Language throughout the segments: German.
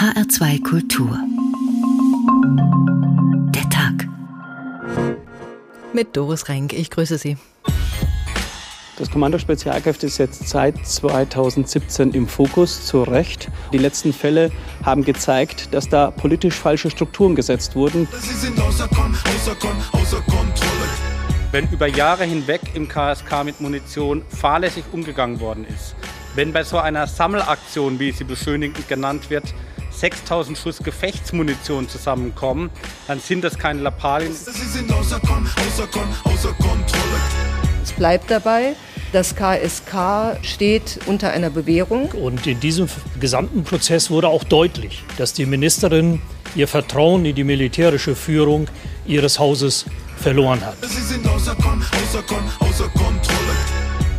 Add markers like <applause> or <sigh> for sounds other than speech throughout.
HR2 Kultur. Der Tag. Mit Doris Renk, ich grüße Sie. Das Kommando Spezialkräfte ist jetzt seit 2017 im Fokus, zu Recht. Die letzten Fälle haben gezeigt, dass da politisch falsche Strukturen gesetzt wurden. Sie sind außer, Kon außer, Kon außer Kontrolle. Wenn über Jahre hinweg im KSK mit Munition fahrlässig umgegangen worden ist, wenn bei so einer Sammelaktion, wie sie beschönigend genannt wird, 6000 Schuss Gefechtsmunition zusammenkommen, dann sind das keine Lappalien. Es bleibt dabei, das KSK steht unter einer Bewährung. Und in diesem gesamten Prozess wurde auch deutlich, dass die Ministerin ihr Vertrauen in die militärische Führung ihres Hauses verloren hat.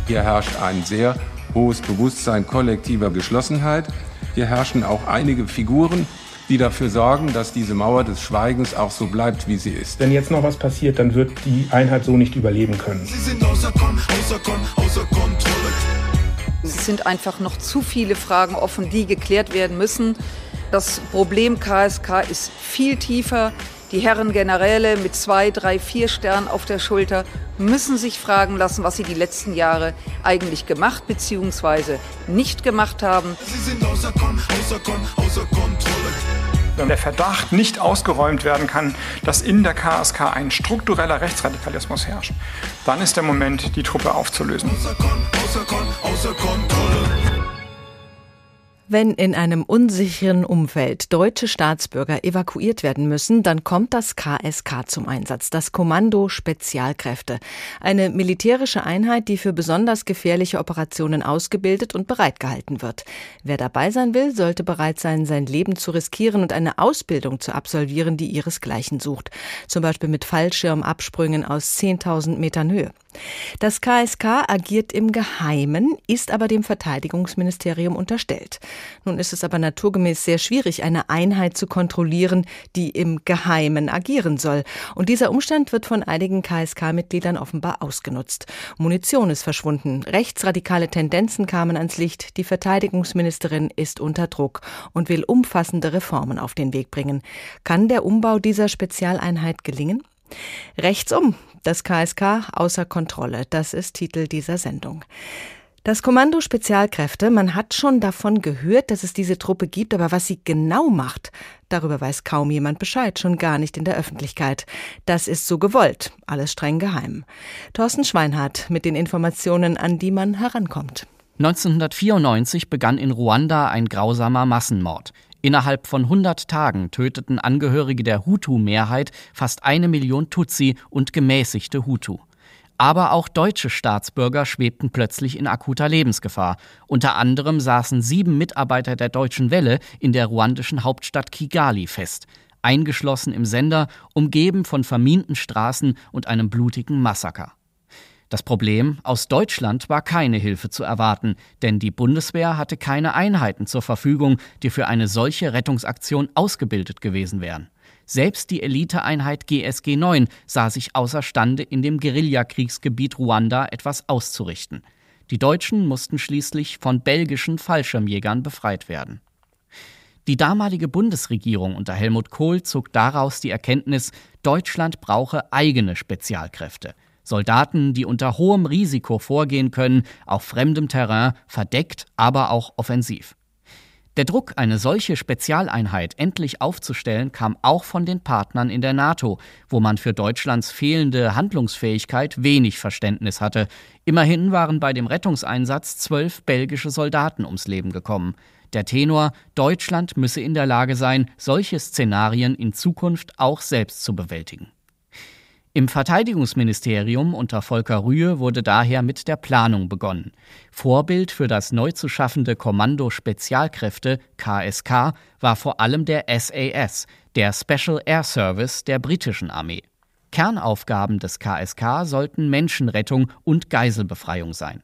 Hier herrscht ein sehr hohes Bewusstsein kollektiver Geschlossenheit. Hier herrschen auch einige Figuren, die dafür sorgen, dass diese Mauer des Schweigens auch so bleibt, wie sie ist. Wenn jetzt noch was passiert, dann wird die Einheit so nicht überleben können. Sie sind außer, Kon außer, Kon außer Kontrolle. Es sind einfach noch zu viele Fragen offen, die geklärt werden müssen. Das Problem KSK ist viel tiefer. Die Herren Generäle mit zwei, drei, vier Sternen auf der Schulter müssen sich fragen lassen, was sie die letzten Jahre eigentlich gemacht bzw. nicht gemacht haben. Sie sind außer, Kon außer, Kon außer Kontrolle. Wenn der Verdacht nicht ausgeräumt werden kann, dass in der KSK ein struktureller Rechtsradikalismus herrscht, dann ist der Moment, die Truppe aufzulösen. Außer Kon, außer Kon, außer Kontrolle. Wenn in einem unsicheren Umfeld deutsche Staatsbürger evakuiert werden müssen, dann kommt das KSK zum Einsatz, das Kommando Spezialkräfte. Eine militärische Einheit, die für besonders gefährliche Operationen ausgebildet und bereitgehalten wird. Wer dabei sein will, sollte bereit sein, sein Leben zu riskieren und eine Ausbildung zu absolvieren, die ihresgleichen sucht. Zum Beispiel mit Fallschirmabsprüngen aus 10.000 Metern Höhe. Das KSK agiert im Geheimen, ist aber dem Verteidigungsministerium unterstellt. Nun ist es aber naturgemäß sehr schwierig, eine Einheit zu kontrollieren, die im Geheimen agieren soll. Und dieser Umstand wird von einigen KSK-Mitgliedern offenbar ausgenutzt. Munition ist verschwunden, rechtsradikale Tendenzen kamen ans Licht, die Verteidigungsministerin ist unter Druck und will umfassende Reformen auf den Weg bringen. Kann der Umbau dieser Spezialeinheit gelingen? Rechtsum, das KSK außer Kontrolle, das ist Titel dieser Sendung. Das Kommando Spezialkräfte, man hat schon davon gehört, dass es diese Truppe gibt, aber was sie genau macht, darüber weiß kaum jemand Bescheid, schon gar nicht in der Öffentlichkeit. Das ist so gewollt, alles streng geheim. Thorsten Schweinhardt mit den Informationen, an die man herankommt. 1994 begann in Ruanda ein grausamer Massenmord. Innerhalb von 100 Tagen töteten Angehörige der Hutu-Mehrheit fast eine Million Tutsi und gemäßigte Hutu. Aber auch deutsche Staatsbürger schwebten plötzlich in akuter Lebensgefahr. Unter anderem saßen sieben Mitarbeiter der Deutschen Welle in der ruandischen Hauptstadt Kigali fest, eingeschlossen im Sender, umgeben von verminten Straßen und einem blutigen Massaker. Das Problem, aus Deutschland war keine Hilfe zu erwarten, denn die Bundeswehr hatte keine Einheiten zur Verfügung, die für eine solche Rettungsaktion ausgebildet gewesen wären. Selbst die Eliteeinheit GSG 9 sah sich außerstande, in dem Guerillakriegsgebiet Ruanda etwas auszurichten. Die Deutschen mussten schließlich von belgischen Fallschirmjägern befreit werden. Die damalige Bundesregierung unter Helmut Kohl zog daraus die Erkenntnis, Deutschland brauche eigene Spezialkräfte. Soldaten, die unter hohem Risiko vorgehen können, auf fremdem Terrain, verdeckt, aber auch offensiv. Der Druck, eine solche Spezialeinheit endlich aufzustellen, kam auch von den Partnern in der NATO, wo man für Deutschlands fehlende Handlungsfähigkeit wenig Verständnis hatte. Immerhin waren bei dem Rettungseinsatz zwölf belgische Soldaten ums Leben gekommen. Der Tenor, Deutschland müsse in der Lage sein, solche Szenarien in Zukunft auch selbst zu bewältigen. Im Verteidigungsministerium unter Volker Rühe wurde daher mit der Planung begonnen. Vorbild für das neu zu schaffende Kommando Spezialkräfte KSK war vor allem der SAS, der Special Air Service der britischen Armee. Kernaufgaben des KSK sollten Menschenrettung und Geiselbefreiung sein.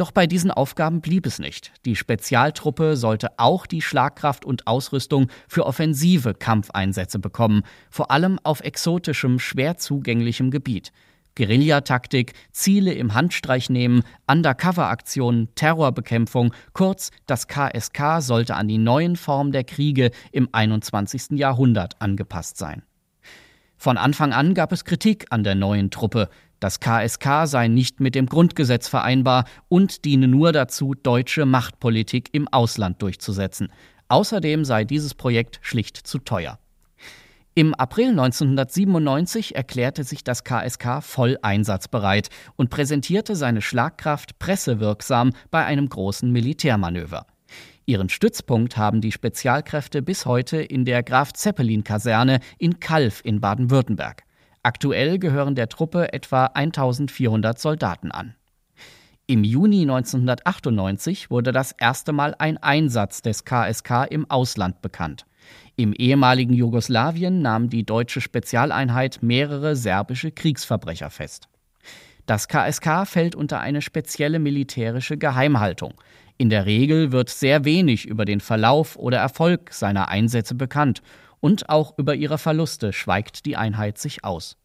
Doch bei diesen Aufgaben blieb es nicht. Die Spezialtruppe sollte auch die Schlagkraft und Ausrüstung für offensive Kampfeinsätze bekommen, vor allem auf exotischem, schwer zugänglichem Gebiet. Guerillataktik, Ziele im Handstreich nehmen, Undercover-Aktionen, Terrorbekämpfung, kurz, das KSK sollte an die neuen Formen der Kriege im 21. Jahrhundert angepasst sein. Von Anfang an gab es Kritik an der neuen Truppe. Das KSK sei nicht mit dem Grundgesetz vereinbar und diene nur dazu, deutsche Machtpolitik im Ausland durchzusetzen. Außerdem sei dieses Projekt schlicht zu teuer. Im April 1997 erklärte sich das KSK voll einsatzbereit und präsentierte seine Schlagkraft pressewirksam bei einem großen Militärmanöver. Ihren Stützpunkt haben die Spezialkräfte bis heute in der Graf Zeppelin Kaserne in Kalf in Baden-Württemberg. Aktuell gehören der Truppe etwa 1400 Soldaten an. Im Juni 1998 wurde das erste Mal ein Einsatz des KSK im Ausland bekannt. Im ehemaligen Jugoslawien nahm die deutsche Spezialeinheit mehrere serbische Kriegsverbrecher fest. Das KSK fällt unter eine spezielle militärische Geheimhaltung. In der Regel wird sehr wenig über den Verlauf oder Erfolg seiner Einsätze bekannt und auch über ihre Verluste schweigt die Einheit sich aus.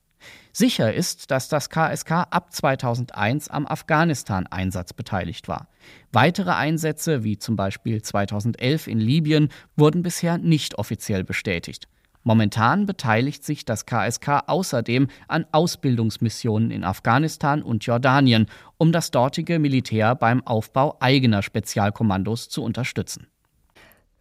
Sicher ist, dass das KSK ab 2001 am Afghanistan-Einsatz beteiligt war. Weitere Einsätze, wie zum Beispiel 2011 in Libyen, wurden bisher nicht offiziell bestätigt. Momentan beteiligt sich das KSK außerdem an Ausbildungsmissionen in Afghanistan und Jordanien, um das dortige Militär beim Aufbau eigener Spezialkommandos zu unterstützen.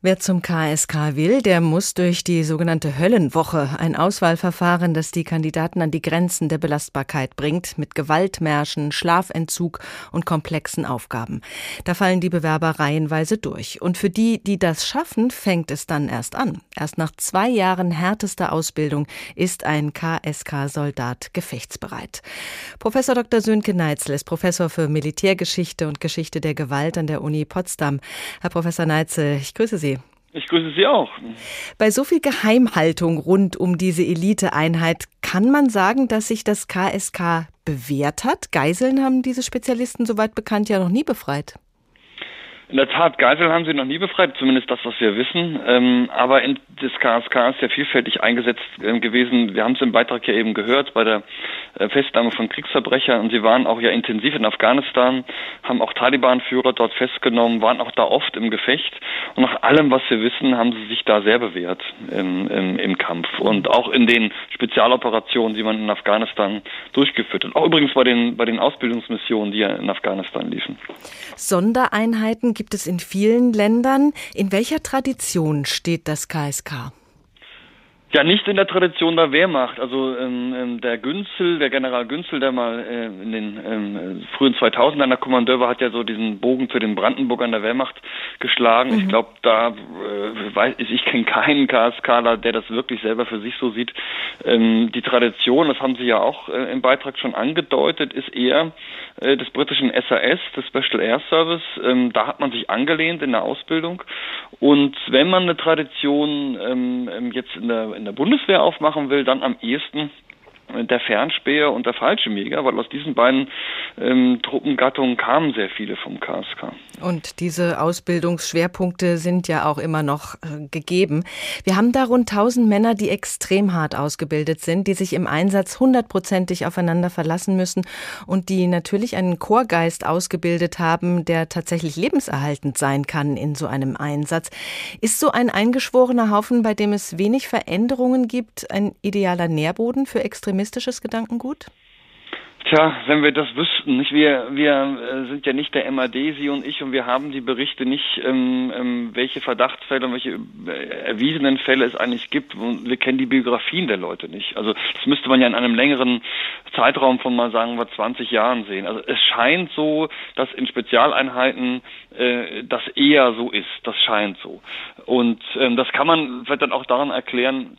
Wer zum KSK will, der muss durch die sogenannte Höllenwoche, ein Auswahlverfahren, das die Kandidaten an die Grenzen der Belastbarkeit bringt, mit Gewaltmärschen, Schlafentzug und komplexen Aufgaben. Da fallen die Bewerber reihenweise durch. Und für die, die das schaffen, fängt es dann erst an. Erst nach zwei Jahren härtester Ausbildung ist ein KSK-Soldat gefechtsbereit. Professor Dr. Sönke Neitzel ist Professor für Militärgeschichte und Geschichte der Gewalt an der Uni Potsdam. Herr Professor Neitzel, ich grüße Sie. Ich grüße Sie auch. Bei so viel Geheimhaltung rund um diese Eliteeinheit kann man sagen, dass sich das KSK bewährt hat. Geiseln haben diese Spezialisten soweit bekannt ja noch nie befreit. In der Tat, Geiseln haben sie noch nie befreit, zumindest das, was wir wissen. Ähm, aber in, das KSK ist ja vielfältig eingesetzt äh, gewesen. Wir haben es im Beitrag ja eben gehört bei der äh, Festnahme von Kriegsverbrechern. Und sie waren auch ja intensiv in Afghanistan, haben auch Taliban-Führer dort festgenommen, waren auch da oft im Gefecht. Und nach allem, was wir wissen, haben sie sich da sehr bewährt im, im, im Kampf. Und auch in den Spezialoperationen, die man in Afghanistan durchgeführt hat. Auch übrigens bei den, bei den Ausbildungsmissionen, die ja in Afghanistan liefen. Sondereinheiten gibt es in vielen Ländern. In welcher Tradition steht das KSK? Ja, nicht in der Tradition der Wehrmacht. Also ähm, ähm, der Günzel, der General Günzel, der mal äh, in den ähm, frühen 2000ern der Kommandeur war, hat ja so diesen Bogen zu den Brandenburgern der Wehrmacht geschlagen. Mhm. Ich glaube, da äh, weiß ich, ich kenne keinen KSKler, der das wirklich selber für sich so sieht. Ähm, die Tradition, das haben Sie ja auch äh, im Beitrag schon angedeutet, ist eher äh, des britischen SAS, des Special Air Service. Ähm, da hat man sich angelehnt in der Ausbildung. Und wenn man eine Tradition ähm, ähm jetzt in der, in der Bundeswehr aufmachen will, dann am ehesten der Fernspäher und der Fallschirmjäger, weil aus diesen beiden ähm, Truppengattungen kamen sehr viele vom KSK. Und diese Ausbildungsschwerpunkte sind ja auch immer noch äh, gegeben. Wir haben da rund 1000 Männer, die extrem hart ausgebildet sind, die sich im Einsatz hundertprozentig aufeinander verlassen müssen und die natürlich einen Chorgeist ausgebildet haben, der tatsächlich lebenserhaltend sein kann in so einem Einsatz. Ist so ein eingeschworener Haufen, bei dem es wenig Veränderungen gibt, ein idealer Nährboden für extremistisches Gedankengut? Tja, wenn wir das wüssten, nicht? Wir, wir äh, sind ja nicht der MAD, Sie und ich, und wir haben die Berichte nicht, ähm, ähm, welche Verdachtsfälle und welche äh, erwiesenen Fälle es eigentlich gibt. Und wir kennen die Biografien der Leute nicht. Also das müsste man ja in einem längeren Zeitraum von mal sagen wir 20 Jahren sehen. Also es scheint so, dass in Spezialeinheiten äh, das eher so ist. Das scheint so. Und ähm, das kann man vielleicht dann auch daran erklären,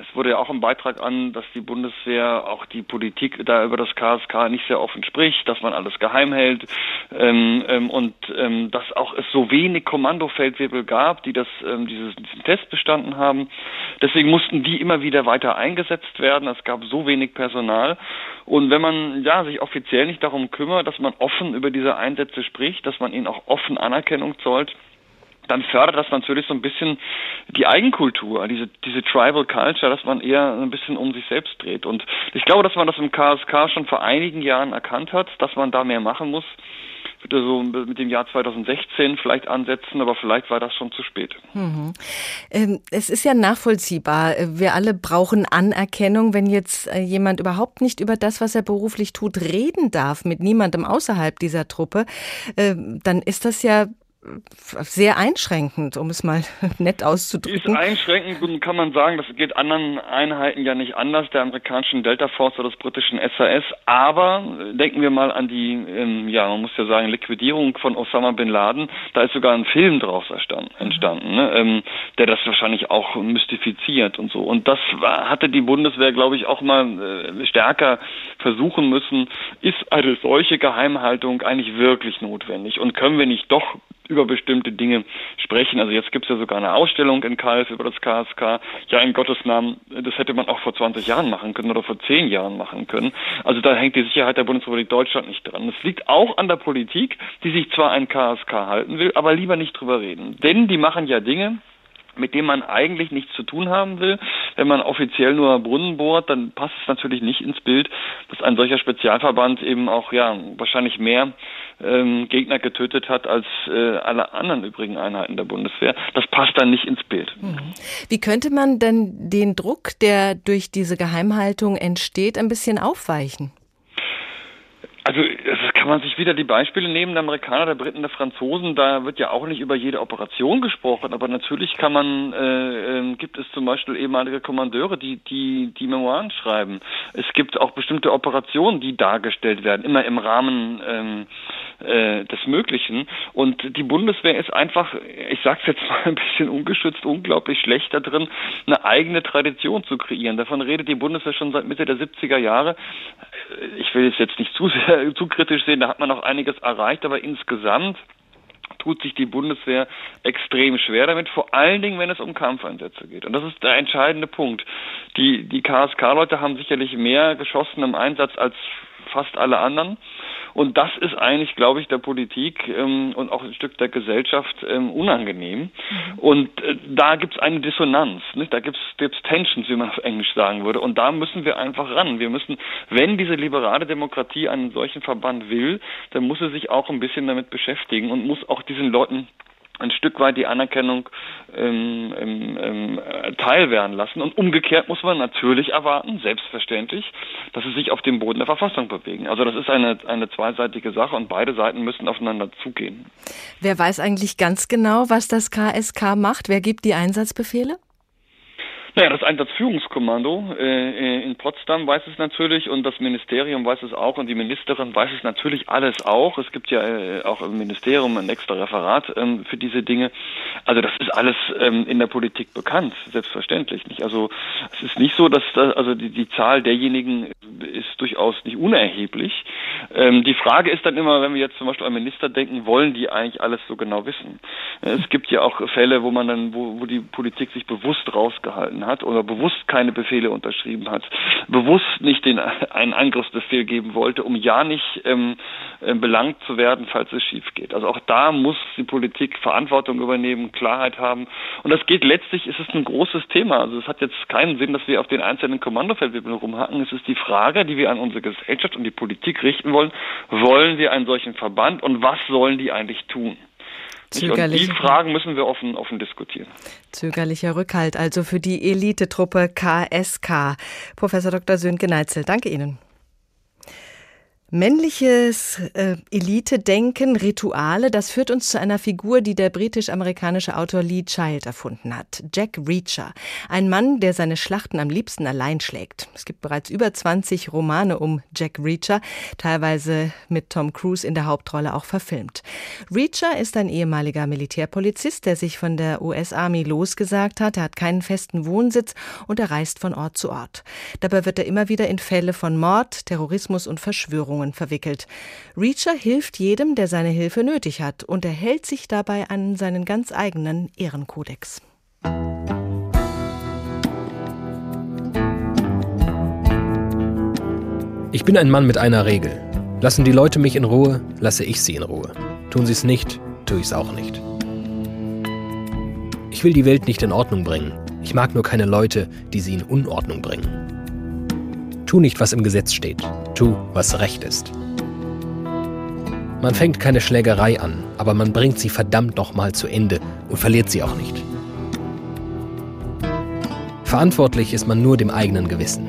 es wurde ja auch im Beitrag an, dass die Bundeswehr auch die Politik da über das KSK nicht sehr offen spricht, dass man alles geheim hält ähm, ähm, und ähm, dass auch es so wenig Kommandofeldwebel gab, die das ähm, dieses, diesen Test bestanden haben. Deswegen mussten die immer wieder weiter eingesetzt werden. Es gab so wenig Personal und wenn man ja sich offiziell nicht darum kümmert, dass man offen über diese Einsätze spricht, dass man ihnen auch offen Anerkennung zollt, dann fördert das natürlich so ein bisschen die Eigenkultur, diese, diese Tribal Culture, dass man eher ein bisschen um sich selbst dreht. Und ich glaube, dass man das im KSK schon vor einigen Jahren erkannt hat, dass man da mehr machen muss würde so mit dem Jahr 2016 vielleicht ansetzen, aber vielleicht war das schon zu spät. Mhm. Ähm, es ist ja nachvollziehbar. Wir alle brauchen Anerkennung. Wenn jetzt äh, jemand überhaupt nicht über das, was er beruflich tut, reden darf, mit niemandem außerhalb dieser Truppe, ähm, dann ist das ja sehr einschränkend, um es mal <laughs> nett auszudrücken. Ist einschränkend kann man sagen, das geht anderen Einheiten ja nicht anders, der amerikanischen Delta Force oder des britischen SAS. Aber denken wir mal an die, ähm, ja, man muss ja sagen, Liquidierung von Osama bin Laden. Da ist sogar ein Film draus entstanden, ne, ähm, der das wahrscheinlich auch mystifiziert und so. Und das hatte die Bundeswehr, glaube ich, auch mal äh, stärker versuchen müssen. Ist eine solche Geheimhaltung eigentlich wirklich notwendig? Und können wir nicht doch über bestimmte Dinge sprechen. Also jetzt gibt es ja sogar eine Ausstellung in Kalf über das KSK. Ja, in Gottes Namen, das hätte man auch vor 20 Jahren machen können oder vor 10 Jahren machen können. Also da hängt die Sicherheit der Bundesrepublik Deutschland nicht dran. Es liegt auch an der Politik, die sich zwar ein KSK halten will, aber lieber nicht drüber reden. Denn die machen ja Dinge, mit dem man eigentlich nichts zu tun haben will. Wenn man offiziell nur Brunnen bohrt, dann passt es natürlich nicht ins Bild, dass ein solcher Spezialverband eben auch ja wahrscheinlich mehr ähm, Gegner getötet hat als äh, alle anderen übrigen Einheiten der Bundeswehr. Das passt dann nicht ins Bild. Mhm. Wie könnte man denn den Druck, der durch diese Geheimhaltung entsteht, ein bisschen aufweichen? Also das kann man sich wieder die Beispiele nehmen, der Amerikaner, der Briten, der Franzosen, da wird ja auch nicht über jede Operation gesprochen, aber natürlich kann man, äh, äh, gibt es zum Beispiel ehemalige Kommandeure, die, die, die Memoiren schreiben. Es gibt auch bestimmte Operationen, die dargestellt werden, immer im Rahmen ähm, äh, des Möglichen. Und die Bundeswehr ist einfach, ich sag's jetzt <laughs> mal ein bisschen ungeschützt, unglaublich schlecht da drin, eine eigene Tradition zu kreieren. Davon redet die Bundeswehr schon seit Mitte der 70er Jahre. Ich will es jetzt nicht zu sehr zu kritisch sehen, da hat man noch einiges erreicht, aber insgesamt tut sich die Bundeswehr extrem schwer damit, vor allen Dingen, wenn es um Kampfeinsätze geht. Und das ist der entscheidende Punkt. Die, die KSK-Leute haben sicherlich mehr geschossen im Einsatz als fast alle anderen. Und das ist eigentlich, glaube ich, der Politik ähm, und auch ein Stück der Gesellschaft ähm, unangenehm. Mhm. Und äh, da gibt es eine Dissonanz. Nicht? Da gibt es Tensions, wie man auf Englisch sagen würde. Und da müssen wir einfach ran. Wir müssen, wenn diese liberale Demokratie einen solchen Verband will, dann muss sie sich auch ein bisschen damit beschäftigen und muss auch diesen Leuten ein Stück weit die Anerkennung ähm, ähm, ähm, teil werden lassen. Und umgekehrt muss man natürlich erwarten, selbstverständlich, dass sie sich auf dem Boden der Verfassung bewegen. Also das ist eine, eine zweiseitige Sache und beide Seiten müssen aufeinander zugehen. Wer weiß eigentlich ganz genau, was das KSK macht? Wer gibt die Einsatzbefehle? Naja, das Einsatzführungskommando äh, in Potsdam weiß es natürlich und das Ministerium weiß es auch und die Ministerin weiß es natürlich alles auch. Es gibt ja äh, auch im Ministerium ein extra Referat ähm, für diese Dinge. Also das ist alles ähm, in der Politik bekannt, selbstverständlich nicht. Also es ist nicht so, dass da, also die, die Zahl derjenigen ist durchaus nicht unerheblich. Ähm, die Frage ist dann immer, wenn wir jetzt zum Beispiel an Minister denken, wollen die eigentlich alles so genau wissen? Es gibt ja auch Fälle, wo man dann, wo, wo die Politik sich bewusst rausgehalten gehalten hat oder bewusst keine Befehle unterschrieben hat, bewusst nicht den, einen Angriffsbefehl geben wollte, um ja nicht ähm, äh, belangt zu werden, falls es schief geht. Also auch da muss die Politik Verantwortung übernehmen, Klarheit haben. Und das geht letztlich, ist es ein großes Thema. Also es hat jetzt keinen Sinn, dass wir auf den einzelnen Kommandofeldwebeln rumhacken. Es ist die Frage, die wir an unsere Gesellschaft und die Politik richten wollen. Wollen wir einen solchen Verband und was sollen die eigentlich tun? Und die Fragen müssen wir offen, offen diskutieren. Zögerlicher Rückhalt also für die Elitetruppe KSK. Professor Dr. Sönke Neitzel, danke Ihnen. Männliches äh, Elite-Denken, Rituale, das führt uns zu einer Figur, die der britisch-amerikanische Autor Lee Child erfunden hat. Jack Reacher. Ein Mann, der seine Schlachten am liebsten allein schlägt. Es gibt bereits über 20 Romane um Jack Reacher, teilweise mit Tom Cruise in der Hauptrolle auch verfilmt. Reacher ist ein ehemaliger Militärpolizist, der sich von der US-Army losgesagt hat. Er hat keinen festen Wohnsitz und er reist von Ort zu Ort. Dabei wird er immer wieder in Fälle von Mord, Terrorismus und Verschwörung Verhandlungen verwickelt. Reacher hilft jedem, der seine Hilfe nötig hat und er hält sich dabei an seinen ganz eigenen Ehrenkodex. Ich bin ein Mann mit einer Regel. Lassen die Leute mich in Ruhe, lasse ich sie in Ruhe. Tun sie es nicht, tue ich es auch nicht. Ich will die Welt nicht in Ordnung bringen. Ich mag nur keine Leute, die sie in Unordnung bringen. Tu nicht, was im Gesetz steht. Tu, was recht ist. Man fängt keine Schlägerei an, aber man bringt sie verdammt nochmal zu Ende und verliert sie auch nicht. Verantwortlich ist man nur dem eigenen Gewissen.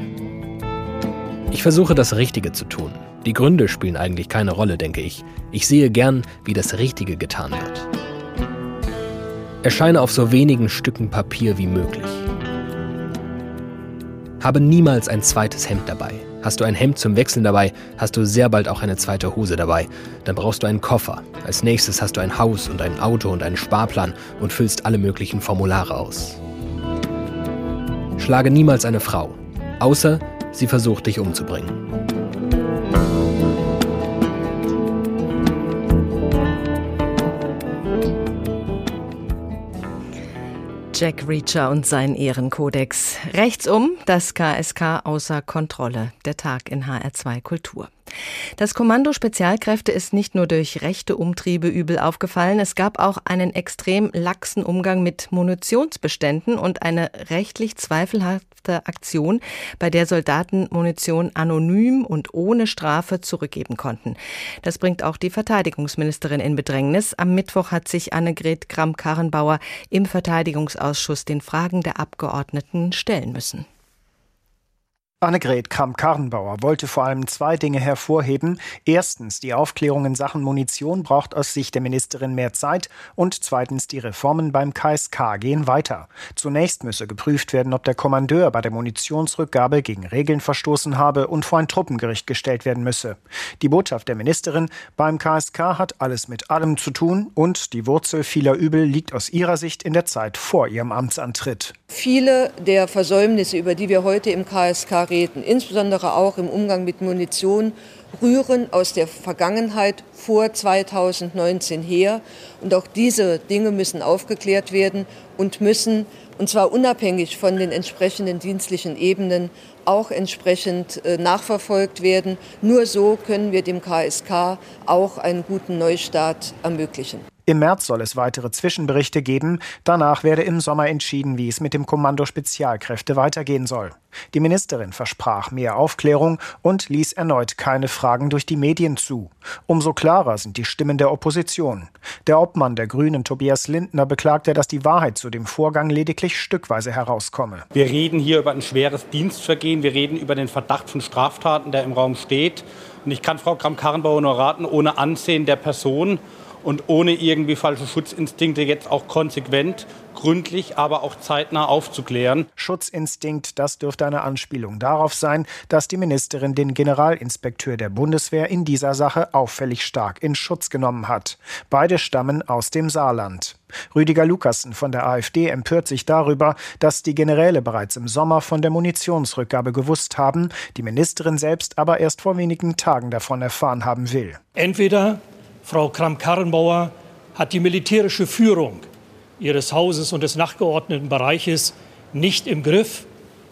Ich versuche das Richtige zu tun. Die Gründe spielen eigentlich keine Rolle, denke ich. Ich sehe gern, wie das Richtige getan wird. Erscheine auf so wenigen Stücken Papier wie möglich. Habe niemals ein zweites Hemd dabei. Hast du ein Hemd zum Wechseln dabei, hast du sehr bald auch eine zweite Hose dabei. Dann brauchst du einen Koffer. Als nächstes hast du ein Haus und ein Auto und einen Sparplan und füllst alle möglichen Formulare aus. Schlage niemals eine Frau, außer sie versucht dich umzubringen. Jack Reacher und sein Ehrenkodex. Rechtsum, das KSK außer Kontrolle. Der Tag in HR2 Kultur. Das Kommando Spezialkräfte ist nicht nur durch rechte Umtriebe übel aufgefallen, es gab auch einen extrem laxen Umgang mit Munitionsbeständen und eine rechtlich zweifelhafte Aktion, bei der Soldaten Munition anonym und ohne Strafe zurückgeben konnten. Das bringt auch die Verteidigungsministerin in Bedrängnis. Am Mittwoch hat sich Annegret Kramp-Karrenbauer im Verteidigungsausschuss den Fragen der Abgeordneten stellen müssen. Annegret Kramp-Karrenbauer wollte vor allem zwei Dinge hervorheben. Erstens, die Aufklärung in Sachen Munition braucht aus Sicht der Ministerin mehr Zeit und zweitens, die Reformen beim KSK gehen weiter. Zunächst müsse geprüft werden, ob der Kommandeur bei der Munitionsrückgabe gegen Regeln verstoßen habe und vor ein Truppengericht gestellt werden müsse. Die Botschaft der Ministerin, beim KSK hat alles mit allem zu tun und die Wurzel vieler Übel liegt aus ihrer Sicht in der Zeit vor ihrem Amtsantritt. Viele der Versäumnisse, über die wir heute im KSK reden, insbesondere auch im Umgang mit Munition, rühren aus der Vergangenheit vor 2019 her. Und auch diese Dinge müssen aufgeklärt werden und müssen, und zwar unabhängig von den entsprechenden dienstlichen Ebenen, auch entsprechend äh, nachverfolgt werden. Nur so können wir dem KSK auch einen guten Neustart ermöglichen. Im März soll es weitere Zwischenberichte geben. Danach werde im Sommer entschieden, wie es mit dem Kommando Spezialkräfte weitergehen soll. Die Ministerin versprach mehr Aufklärung und ließ erneut keine Fragen durch die Medien zu. Umso klarer sind die Stimmen der Opposition. Der Obmann der Grünen Tobias Lindner beklagte, dass die Wahrheit zu dem Vorgang lediglich stückweise herauskomme. Wir reden hier über ein schweres Dienstvergehen. Wir reden über den Verdacht von Straftaten, der im Raum steht. Und ich kann Frau Kramp-Karrenbauer nur raten, ohne Ansehen der Person und ohne irgendwie falsche Schutzinstinkte jetzt auch konsequent, gründlich, aber auch zeitnah aufzuklären. Schutzinstinkt, das dürfte eine Anspielung darauf sein, dass die Ministerin den Generalinspekteur der Bundeswehr in dieser Sache auffällig stark in Schutz genommen hat. Beide stammen aus dem Saarland. Rüdiger Lukassen von der AfD empört sich darüber, dass die Generäle bereits im Sommer von der Munitionsrückgabe gewusst haben, die Ministerin selbst aber erst vor wenigen Tagen davon erfahren haben will. Entweder Frau Kramp-Karrenbauer hat die militärische Führung ihres Hauses und des nachgeordneten Bereiches nicht im Griff.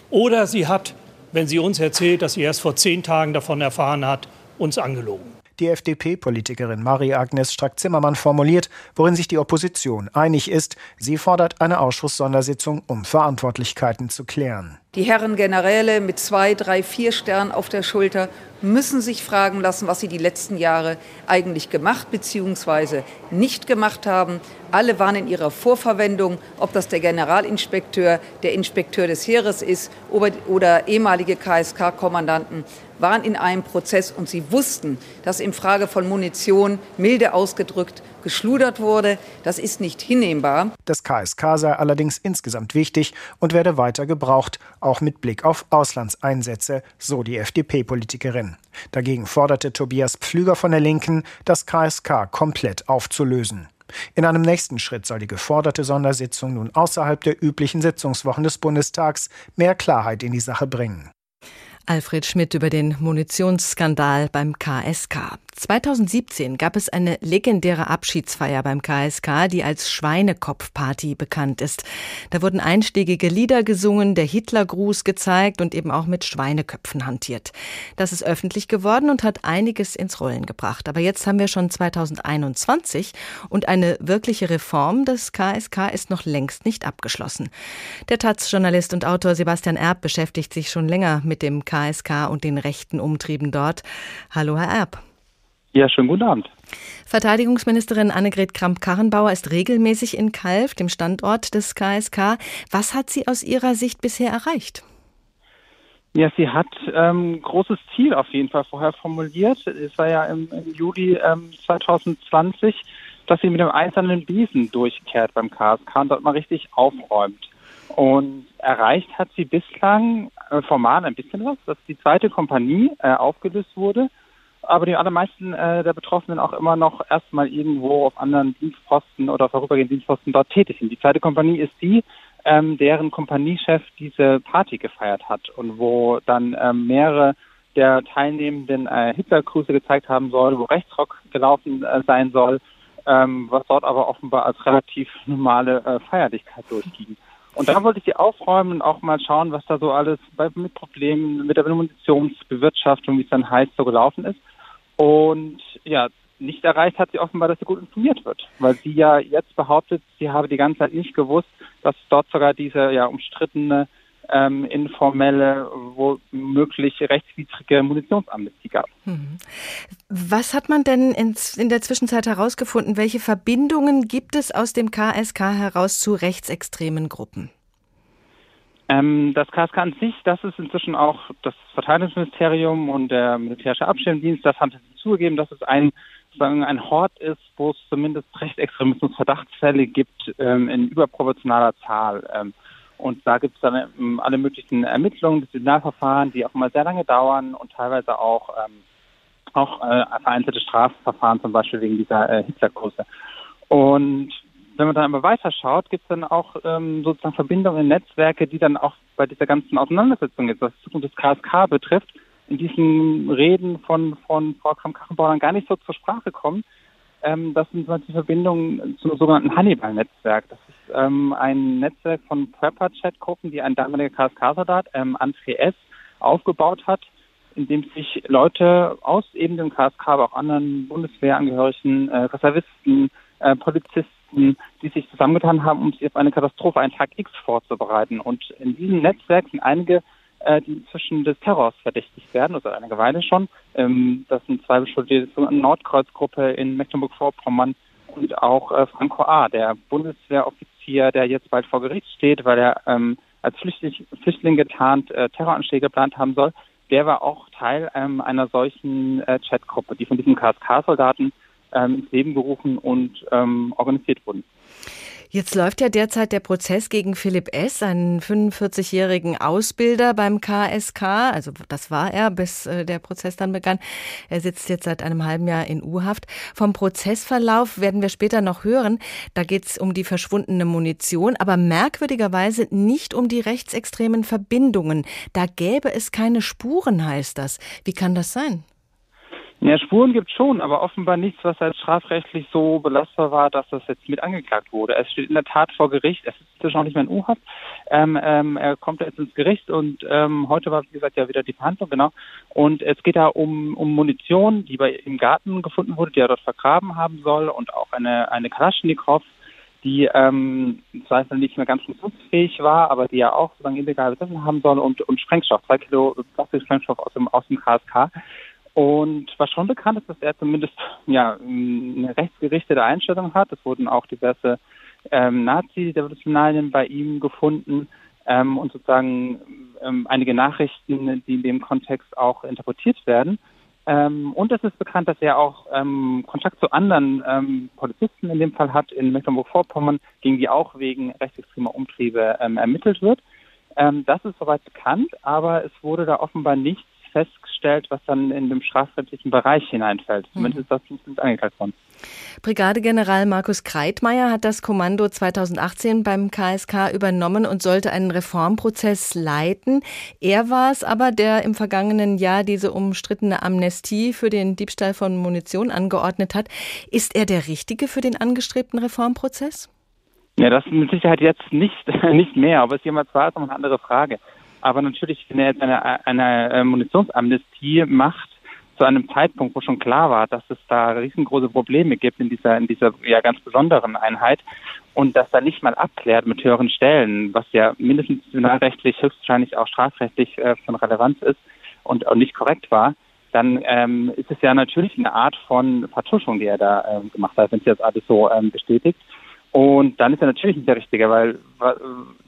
Oder sie hat, wenn sie uns erzählt, dass sie erst vor zehn Tagen davon erfahren hat, uns angelogen. Die FDP-Politikerin Marie-Agnes Strack-Zimmermann formuliert, worin sich die Opposition einig ist. Sie fordert eine Ausschusssondersitzung, um Verantwortlichkeiten zu klären. Die Herren Generäle mit zwei, drei, vier Sternen auf der Schulter müssen sich fragen lassen, was sie die letzten Jahre eigentlich gemacht bzw. nicht gemacht haben. Alle waren in ihrer Vorverwendung, ob das der Generalinspekteur, der Inspekteur des Heeres ist oder, oder ehemalige KSK-Kommandanten, waren in einem Prozess und sie wussten, dass in Frage von Munition, milde ausgedrückt, geschludert wurde. Das ist nicht hinnehmbar. Das KSK sei allerdings insgesamt wichtig und werde weiter gebraucht, auch mit Blick auf Auslandseinsätze, so die FDP-Politikerin. Dagegen forderte Tobias Pflüger von der Linken, das KSK komplett aufzulösen. In einem nächsten Schritt soll die geforderte Sondersitzung nun außerhalb der üblichen Sitzungswochen des Bundestags mehr Klarheit in die Sache bringen. Alfred Schmidt über den Munitionsskandal beim KSK. 2017 gab es eine legendäre Abschiedsfeier beim KSK, die als Schweinekopfparty bekannt ist. Da wurden einstiegige Lieder gesungen, der Hitlergruß gezeigt und eben auch mit Schweineköpfen hantiert. Das ist öffentlich geworden und hat einiges ins Rollen gebracht. Aber jetzt haben wir schon 2021 und eine wirkliche Reform des KSK ist noch längst nicht abgeschlossen. Der Taz-Journalist und Autor Sebastian Erb beschäftigt sich schon länger mit dem KSK und den rechten Umtrieben dort. Hallo, Herr Erb. Ja, schönen guten Abend. Verteidigungsministerin Annegret Kramp-Karrenbauer ist regelmäßig in Kalf, dem Standort des KSK. Was hat sie aus Ihrer Sicht bisher erreicht? Ja, sie hat ähm, großes Ziel auf jeden Fall vorher formuliert. Es war ja im, im Juli ähm, 2020, dass sie mit dem einzelnen Biesen durchkehrt beim KSK und dort mal richtig aufräumt. Und erreicht hat sie bislang äh, formal ein bisschen was, dass die zweite Kompanie äh, aufgelöst wurde aber die allermeisten äh, der Betroffenen auch immer noch erstmal irgendwo auf anderen Dienstposten oder vorübergehenden Dienstposten dort tätig sind. Die zweite Kompanie ist die, ähm, deren Kompaniechef diese Party gefeiert hat und wo dann ähm, mehrere der Teilnehmenden äh, Hitlergrüße gezeigt haben soll, wo Rechtsrock gelaufen äh, sein soll, ähm, was dort aber offenbar als relativ normale äh, Feierlichkeit durchging. Und da wollte ich sie aufräumen und auch mal schauen, was da so alles bei, mit Problemen mit der Munitionsbewirtschaftung, wie es dann heißt, so gelaufen ist. Und ja, nicht erreicht hat sie offenbar, dass sie gut informiert wird, weil sie ja jetzt behauptet, sie habe die ganze Zeit nicht gewusst, dass dort sogar diese ja umstrittene ähm, informelle, womöglich rechtswidrige Munitionsamnestie gab. Mhm. Was hat man denn in, in der Zwischenzeit herausgefunden? Welche Verbindungen gibt es aus dem KSK heraus zu rechtsextremen Gruppen? Ähm, das KSK an sich, das ist inzwischen auch das Verteidigungsministerium und der militärische Abschirmdienst, das haben zugegeben, dass es ein sozusagen ein Hort ist, wo es zumindest Rechtsextremismus-Verdachtsfälle gibt ähm, in überproportionaler Zahl. Ähm, und da gibt es dann ähm, alle möglichen Ermittlungen, Disziplinarverfahren, die auch immer sehr lange dauern und teilweise auch ähm, auch äh, vereinzelte Strafverfahren, zum Beispiel wegen dieser äh, Hitlerkurse. Und wenn man dann aber weiterschaut, gibt es dann auch ähm, sozusagen Verbindungen, Netzwerke, die dann auch bei dieser ganzen Auseinandersetzung jetzt, was Zukunft des KSK betrifft, in diesen Reden von, von Frau Kramp-Karrenbauer gar nicht so zur Sprache kommen. Ähm, das sind Beispiel Verbindungen zum sogenannten Hannibal-Netzwerk. Das ist ähm, ein Netzwerk von Prepper-Chat-Gruppen, die ein damaliger KSK-Soldat, ähm, André S., aufgebaut hat, in dem sich Leute aus eben dem KSK, aber auch anderen Bundeswehrangehörigen, äh, Reservisten, äh, Polizisten, die sich zusammengetan haben, um sich auf eine Katastrophe, einen Tag X vorzubereiten. Und in diesem Netzwerk sind einige, äh, die inzwischen des Terrors verdächtigt werden, also einige Weile schon. Ähm, das sind zwei beschuldigte sogenannte Nordkreuzgruppe in Mecklenburg-Vorpommern und auch äh, Franco A., der Bundeswehroffizier, der jetzt bald vor Gericht steht, weil er ähm, als Flüchtling, Flüchtling getarnt äh, Terroranschläge geplant haben soll. Der war auch Teil ähm, einer solchen äh, Chatgruppe, die von diesem KSK-Soldaten ähm, ins Leben gerufen und ähm, organisiert wurden. Jetzt läuft ja derzeit der Prozess gegen Philipp S., einen 45-jährigen Ausbilder beim KSK. Also das war er, bis äh, der Prozess dann begann. Er sitzt jetzt seit einem halben Jahr in U-Haft. Vom Prozessverlauf werden wir später noch hören. Da geht es um die verschwundene Munition, aber merkwürdigerweise nicht um die rechtsextremen Verbindungen. Da gäbe es keine Spuren, heißt das. Wie kann das sein? Ja, Spuren gibt schon, aber offenbar nichts, was als strafrechtlich so belastbar war, dass das jetzt mit angeklagt wurde. Es steht in der Tat vor Gericht, es ist noch nicht mehr in U-Haft. Ähm, ähm, er kommt jetzt ins Gericht und ähm, heute war, wie gesagt, ja wieder die Verhandlung, genau. Und es geht da um, um Munition, die bei im Garten gefunden wurde, die er dort vergraben haben soll und auch eine, eine Kalaschnikow, die ähm, zwar nicht mehr ganz funktionsfähig war, aber die er auch sozusagen illegal besessen haben soll und, und Sprengstoff, zwei Kilo Plastik-Sprengstoff aus dem, aus dem KSK. Und was schon bekannt ist, dass er zumindest ja eine rechtsgerichtete Einstellung hat. Es wurden auch diverse ähm, Nazi-Devotionalien bei ihm gefunden ähm, und sozusagen ähm, einige Nachrichten, die in dem Kontext auch interpretiert werden. Ähm, und es ist bekannt, dass er auch ähm, Kontakt zu anderen ähm, Polizisten in dem Fall hat in Mecklenburg-Vorpommern, gegen die auch wegen rechtsextremer Umtriebe ermittelt wird. Das ist soweit bekannt, aber es wurde da offenbar nichts festgestellt, was dann in dem strafrechtlichen Bereich hineinfällt. Mhm. Zumindest ist das nicht angeklagt worden. Brigadegeneral Markus Kreitmeier hat das Kommando 2018 beim KSK übernommen und sollte einen Reformprozess leiten. Er war es aber, der im vergangenen Jahr diese umstrittene Amnestie für den Diebstahl von Munition angeordnet hat. Ist er der Richtige für den angestrebten Reformprozess? Ja, das mit Sicherheit jetzt nicht, <laughs> nicht mehr. Aber es jemand war, ist noch eine andere Frage. Aber natürlich, wenn er jetzt eine, eine äh, Munitionsamnestie macht, zu einem Zeitpunkt, wo schon klar war, dass es da riesengroße Probleme gibt in dieser, in dieser ja ganz besonderen Einheit und das da nicht mal abklärt mit höheren Stellen, was ja mindestens disziplinarrechtlich, höchstwahrscheinlich auch strafrechtlich äh, von Relevanz ist und auch nicht korrekt war, dann ähm, ist es ja natürlich eine Art von Vertuschung, die er da ähm, gemacht hat, wenn es jetzt alles so ähm, bestätigt. Und dann ist er natürlich nicht der Richtige, weil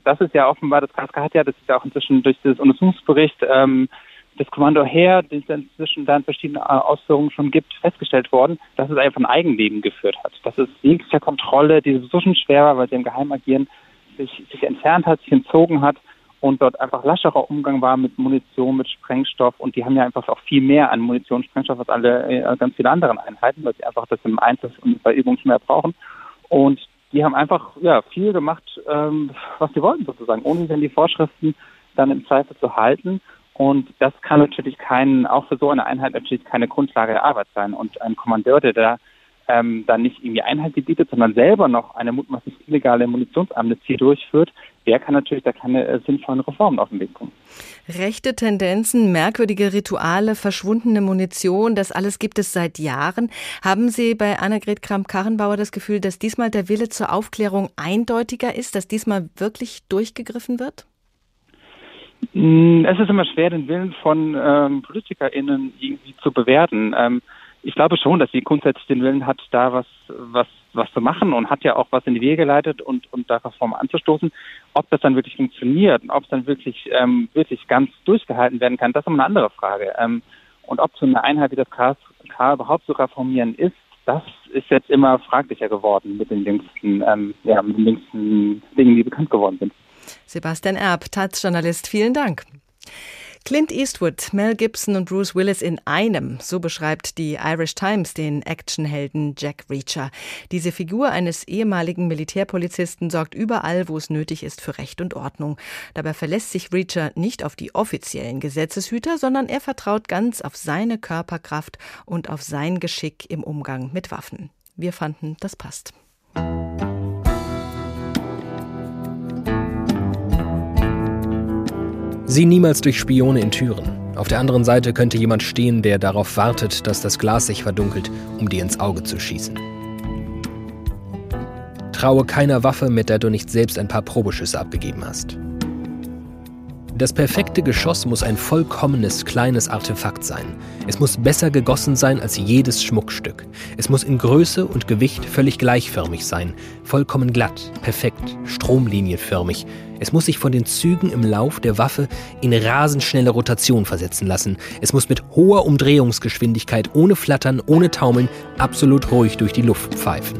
das ist ja offenbar, das KSK hat ja, das ist ja auch inzwischen durch das Untersuchungsbericht ähm, des Kommando Heer, den es inzwischen dann verschiedene Ausführungen schon gibt, festgestellt worden, dass es einfach ein Eigenleben geführt hat. Dass es jeglicher Kontrolle, die so schon schwer war, weil sie im Geheimagieren sich, sich entfernt hat, sich entzogen hat und dort einfach lascherer Umgang war mit Munition, mit Sprengstoff und die haben ja einfach auch viel mehr an Munition Sprengstoff als alle äh, ganz viele anderen Einheiten, weil sie einfach das im Einsatz und bei Übungen mehr brauchen. Und die haben einfach ja viel gemacht, ähm, was sie wollten sozusagen, ohne sich an die Vorschriften dann im Zweifel zu halten. Und das kann natürlich kein, auch für so eine Einheit natürlich keine Grundlage der Arbeit sein. Und ein Kommandeur, der da ähm, dann nicht irgendwie Einheit gebietet, sondern selber noch eine mutmaßlich illegale Munitionsamnestie durchführt, der kann natürlich da keine äh, sinnvollen Reformen auf den Weg kommen. Rechte Tendenzen, merkwürdige Rituale, verschwundene Munition, das alles gibt es seit Jahren. Haben Sie bei Annegret Kramp-Karrenbauer das Gefühl, dass diesmal der Wille zur Aufklärung eindeutiger ist, dass diesmal wirklich durchgegriffen wird? Mm, es ist immer schwer, den Willen von ähm, PolitikerInnen irgendwie zu bewerten. Ähm, ich glaube schon, dass sie grundsätzlich den Willen hat, da was, was, was zu machen und hat ja auch was in die Wege geleitet und, und da Reformen anzustoßen. Ob das dann wirklich funktioniert und ob es dann wirklich, ähm, wirklich ganz durchgehalten werden kann, das ist eine andere Frage. Ähm, und ob so eine Einheit wie das KSK überhaupt zu reformieren ist, das ist jetzt immer fraglicher geworden mit den jüngsten, ähm, ja, mit den jüngsten Dingen, die bekannt geworden sind. Sebastian Erb, Taz-Journalist, vielen Dank. Clint Eastwood, Mel Gibson und Bruce Willis in einem, so beschreibt die Irish Times den Actionhelden Jack Reacher. Diese Figur eines ehemaligen Militärpolizisten sorgt überall, wo es nötig ist, für Recht und Ordnung. Dabei verlässt sich Reacher nicht auf die offiziellen Gesetzeshüter, sondern er vertraut ganz auf seine Körperkraft und auf sein Geschick im Umgang mit Waffen. Wir fanden, das passt. Sieh niemals durch Spione in Türen. Auf der anderen Seite könnte jemand stehen, der darauf wartet, dass das Glas sich verdunkelt, um dir ins Auge zu schießen. Traue keiner Waffe, mit der du nicht selbst ein paar Probeschüsse abgegeben hast. Das perfekte Geschoss muss ein vollkommenes kleines Artefakt sein. Es muss besser gegossen sein als jedes Schmuckstück. Es muss in Größe und Gewicht völlig gleichförmig sein, vollkommen glatt, perfekt, stromlinienförmig. Es muss sich von den Zügen im Lauf der Waffe in rasend schnelle Rotation versetzen lassen. Es muss mit hoher Umdrehungsgeschwindigkeit, ohne Flattern, ohne Taumeln, absolut ruhig durch die Luft pfeifen.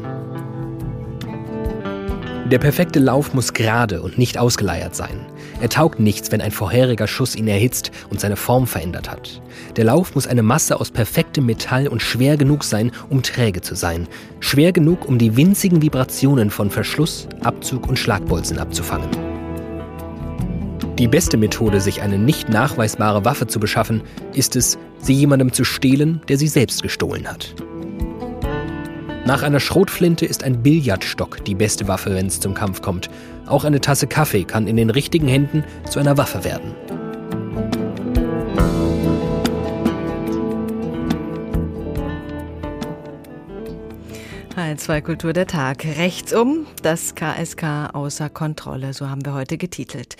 Der perfekte Lauf muss gerade und nicht ausgeleiert sein. Er taugt nichts, wenn ein vorheriger Schuss ihn erhitzt und seine Form verändert hat. Der Lauf muss eine Masse aus perfektem Metall und schwer genug sein, um träge zu sein. Schwer genug, um die winzigen Vibrationen von Verschluss, Abzug und Schlagbolzen abzufangen. Die beste Methode, sich eine nicht nachweisbare Waffe zu beschaffen, ist es, sie jemandem zu stehlen, der sie selbst gestohlen hat. Nach einer Schrotflinte ist ein Billardstock die beste Waffe, wenn es zum Kampf kommt. Auch eine Tasse Kaffee kann in den richtigen Händen zu einer Waffe werden. H2 Kultur der Tag. Rechtsum, das KSK außer Kontrolle, so haben wir heute getitelt.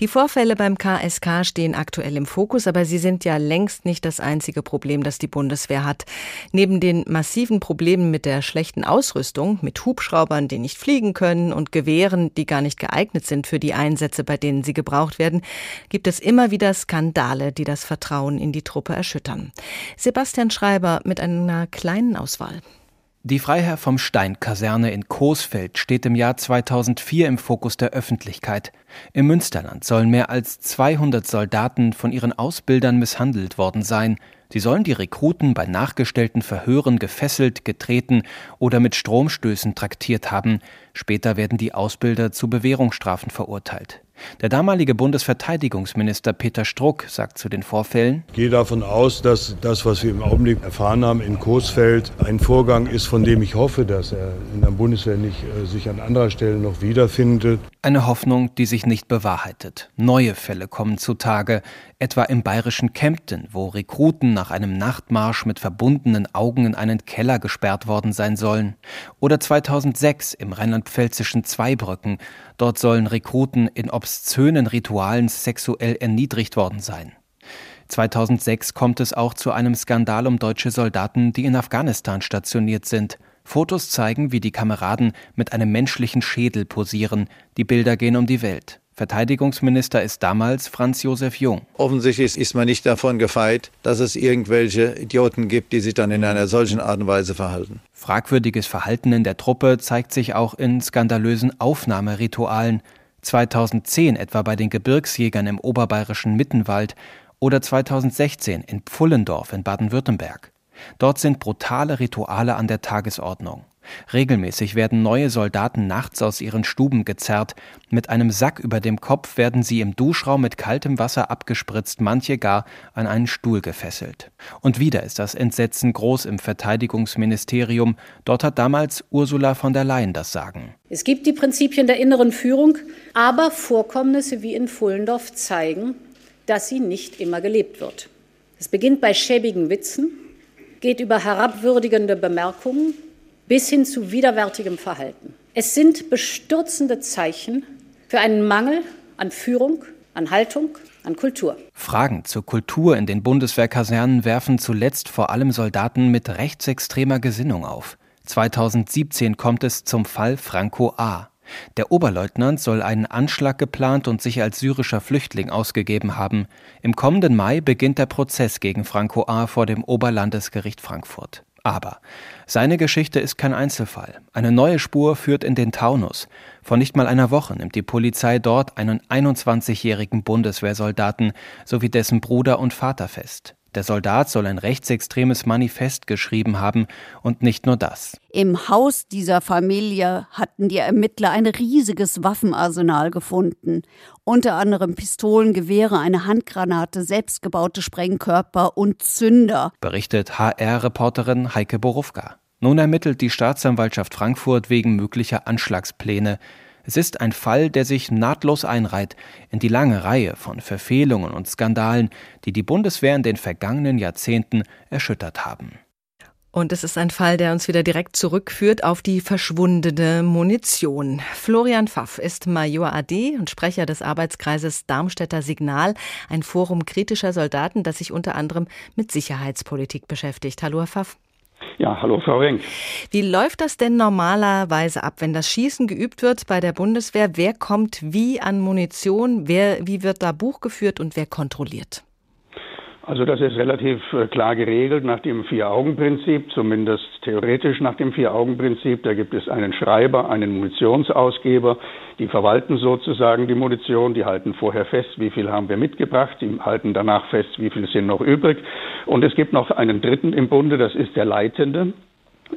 Die Vorfälle beim KSK stehen aktuell im Fokus, aber sie sind ja längst nicht das einzige Problem, das die Bundeswehr hat. Neben den massiven Problemen mit der schlechten Ausrüstung, mit Hubschraubern, die nicht fliegen können und Gewehren, die gar nicht geeignet sind für die Einsätze, bei denen sie gebraucht werden, gibt es immer wieder Skandale, die das Vertrauen in die Truppe erschüttern. Sebastian Schreiber mit einer kleinen Auswahl. Die Freiherr vom Stein-Kaserne in Coesfeld steht im Jahr 2004 im Fokus der Öffentlichkeit. Im Münsterland sollen mehr als 200 Soldaten von ihren Ausbildern misshandelt worden sein. Sie sollen die Rekruten bei nachgestellten Verhören gefesselt, getreten oder mit Stromstößen traktiert haben. Später werden die Ausbilder zu Bewährungsstrafen verurteilt. Der damalige Bundesverteidigungsminister Peter Struck sagt zu den Vorfällen: Ich gehe davon aus, dass das, was wir im Augenblick erfahren haben in Coesfeld, ein Vorgang ist, von dem ich hoffe, dass er in der Bundeswehr nicht äh, sich an anderer Stelle noch wiederfindet. Eine Hoffnung, die sich nicht bewahrheitet. Neue Fälle kommen zutage, etwa im bayerischen Kempten, wo Rekruten nach einem Nachtmarsch mit verbundenen Augen in einen Keller gesperrt worden sein sollen. Oder 2006 im rheinland-pfälzischen Zweibrücken. Dort sollen Rekruten in obszönen Ritualen sexuell erniedrigt worden sein. 2006 kommt es auch zu einem Skandal um deutsche Soldaten, die in Afghanistan stationiert sind. Fotos zeigen, wie die Kameraden mit einem menschlichen Schädel posieren. Die Bilder gehen um die Welt. Verteidigungsminister ist damals Franz Josef Jung. Offensichtlich ist man nicht davon gefeit, dass es irgendwelche Idioten gibt, die sich dann in einer solchen Art und Weise verhalten. Fragwürdiges Verhalten in der Truppe zeigt sich auch in skandalösen Aufnahmeritualen. 2010 etwa bei den Gebirgsjägern im oberbayerischen Mittenwald oder 2016 in Pfullendorf in Baden-Württemberg. Dort sind brutale Rituale an der Tagesordnung. Regelmäßig werden neue Soldaten nachts aus ihren Stuben gezerrt, mit einem Sack über dem Kopf werden sie im Duschraum mit kaltem Wasser abgespritzt, manche gar an einen Stuhl gefesselt. Und wieder ist das Entsetzen groß im Verteidigungsministerium, dort hat damals Ursula von der Leyen das Sagen. Es gibt die Prinzipien der inneren Führung, aber Vorkommnisse wie in Fullendorf zeigen, dass sie nicht immer gelebt wird. Es beginnt bei schäbigen Witzen, geht über herabwürdigende Bemerkungen bis hin zu widerwärtigem Verhalten. Es sind bestürzende Zeichen für einen Mangel an Führung, an Haltung, an Kultur. Fragen zur Kultur in den Bundeswehrkasernen werfen zuletzt vor allem Soldaten mit rechtsextremer Gesinnung auf. 2017 kommt es zum Fall Franco A. Der Oberleutnant soll einen Anschlag geplant und sich als syrischer Flüchtling ausgegeben haben. Im kommenden Mai beginnt der Prozess gegen Franco A. vor dem Oberlandesgericht Frankfurt. Aber seine Geschichte ist kein Einzelfall. Eine neue Spur führt in den Taunus. Vor nicht mal einer Woche nimmt die Polizei dort einen 21-jährigen Bundeswehrsoldaten sowie dessen Bruder und Vater fest. Der Soldat soll ein rechtsextremes Manifest geschrieben haben und nicht nur das. Im Haus dieser Familie hatten die Ermittler ein riesiges Waffenarsenal gefunden. Unter anderem Pistolen, Gewehre, eine Handgranate, selbstgebaute Sprengkörper und Zünder, berichtet HR-Reporterin Heike Borufka. Nun ermittelt die Staatsanwaltschaft Frankfurt wegen möglicher Anschlagspläne. Es ist ein Fall, der sich nahtlos einreiht in die lange Reihe von Verfehlungen und Skandalen, die die Bundeswehr in den vergangenen Jahrzehnten erschüttert haben. Und es ist ein Fall, der uns wieder direkt zurückführt auf die verschwundene Munition. Florian Pfaff ist Major AD und Sprecher des Arbeitskreises Darmstädter Signal, ein Forum kritischer Soldaten, das sich unter anderem mit Sicherheitspolitik beschäftigt. Hallo, Herr Pfaff. Ja, hallo Frau Renk. Wie läuft das denn normalerweise ab, wenn das Schießen geübt wird bei der Bundeswehr? Wer kommt wie an Munition? Wer, wie wird da Buch geführt und wer kontrolliert? Also das ist relativ äh, klar geregelt nach dem Vier-Augen-Prinzip, zumindest theoretisch nach dem Vier-Augen-Prinzip. Da gibt es einen Schreiber, einen Munitionsausgeber, die verwalten sozusagen die Munition, die halten vorher fest, wie viel haben wir mitgebracht, die halten danach fest, wie viel sind noch übrig. Und es gibt noch einen dritten im Bunde, das ist der Leitende.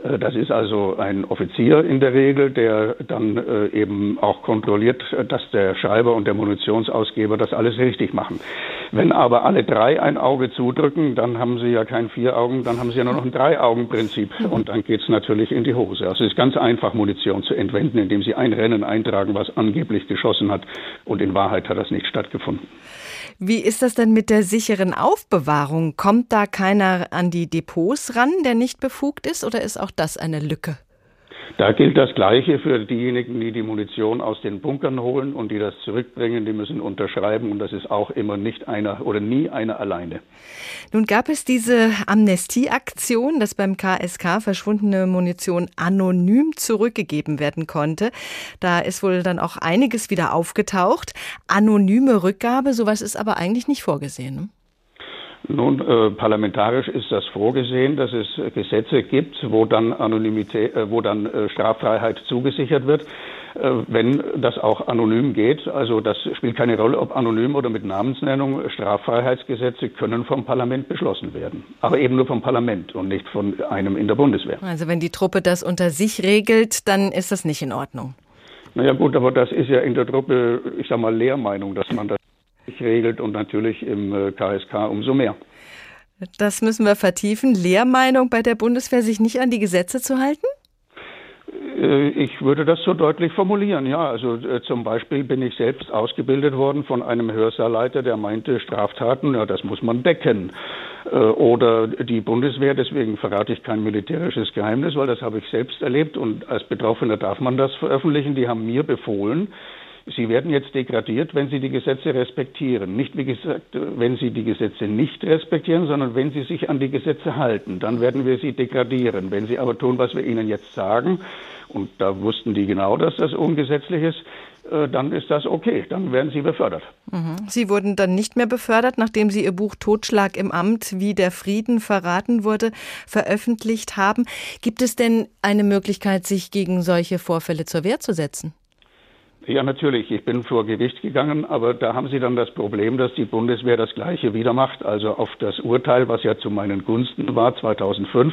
Äh, das ist also ein Offizier in der Regel, der dann äh, eben auch kontrolliert, dass der Schreiber und der Munitionsausgeber das alles richtig machen. Wenn aber alle drei ein Auge zudrücken, dann haben sie ja kein vier Augen, dann haben sie ja nur noch ein Drei-Augen-Prinzip und dann geht's natürlich in die Hose. Also es ist ganz einfach, Munition zu entwenden, indem sie ein Rennen eintragen, was angeblich geschossen hat und in Wahrheit hat das nicht stattgefunden. Wie ist das denn mit der sicheren Aufbewahrung? Kommt da keiner an die Depots ran, der nicht befugt ist, oder ist auch das eine Lücke? Da gilt das Gleiche für diejenigen, die die Munition aus den Bunkern holen und die das zurückbringen. Die müssen unterschreiben und das ist auch immer nicht einer oder nie einer alleine. Nun gab es diese Amnestieaktion, dass beim KSK verschwundene Munition anonym zurückgegeben werden konnte. Da ist wohl dann auch einiges wieder aufgetaucht. Anonyme Rückgabe, sowas ist aber eigentlich nicht vorgesehen. Ne? Nun, äh, parlamentarisch ist das vorgesehen, dass es Gesetze gibt, wo dann Anonymität, äh, wo dann äh, Straffreiheit zugesichert wird, äh, wenn das auch anonym geht. Also das spielt keine Rolle, ob anonym oder mit Namensnennung. Straffreiheitsgesetze können vom Parlament beschlossen werden, aber eben nur vom Parlament und nicht von einem in der Bundeswehr. Also wenn die Truppe das unter sich regelt, dann ist das nicht in Ordnung. Naja gut, aber das ist ja in der Truppe, ich sag mal, Lehrmeinung, dass man das regelt und natürlich im KSK äh, umso mehr. Das müssen wir vertiefen. Lehrmeinung bei der Bundeswehr, sich nicht an die Gesetze zu halten? Äh, ich würde das so deutlich formulieren, ja. Also äh, zum Beispiel bin ich selbst ausgebildet worden von einem Hörsaalleiter, der meinte, Straftaten, ja, das muss man decken. Äh, oder die Bundeswehr, deswegen verrate ich kein militärisches Geheimnis, weil das habe ich selbst erlebt und als Betroffener darf man das veröffentlichen. Die haben mir befohlen, Sie werden jetzt degradiert, wenn Sie die Gesetze respektieren. Nicht, wie gesagt, wenn Sie die Gesetze nicht respektieren, sondern wenn Sie sich an die Gesetze halten. Dann werden wir Sie degradieren. Wenn Sie aber tun, was wir Ihnen jetzt sagen, und da wussten die genau, dass das ungesetzlich ist, äh, dann ist das okay. Dann werden Sie befördert. Mhm. Sie wurden dann nicht mehr befördert, nachdem Sie Ihr Buch Totschlag im Amt, wie der Frieden verraten wurde, veröffentlicht haben. Gibt es denn eine Möglichkeit, sich gegen solche Vorfälle zur Wehr zu setzen? Ja, natürlich. Ich bin vor Gericht gegangen, aber da haben Sie dann das Problem, dass die Bundeswehr das Gleiche wieder macht. Also auf das Urteil, was ja zu meinen Gunsten war, 2005,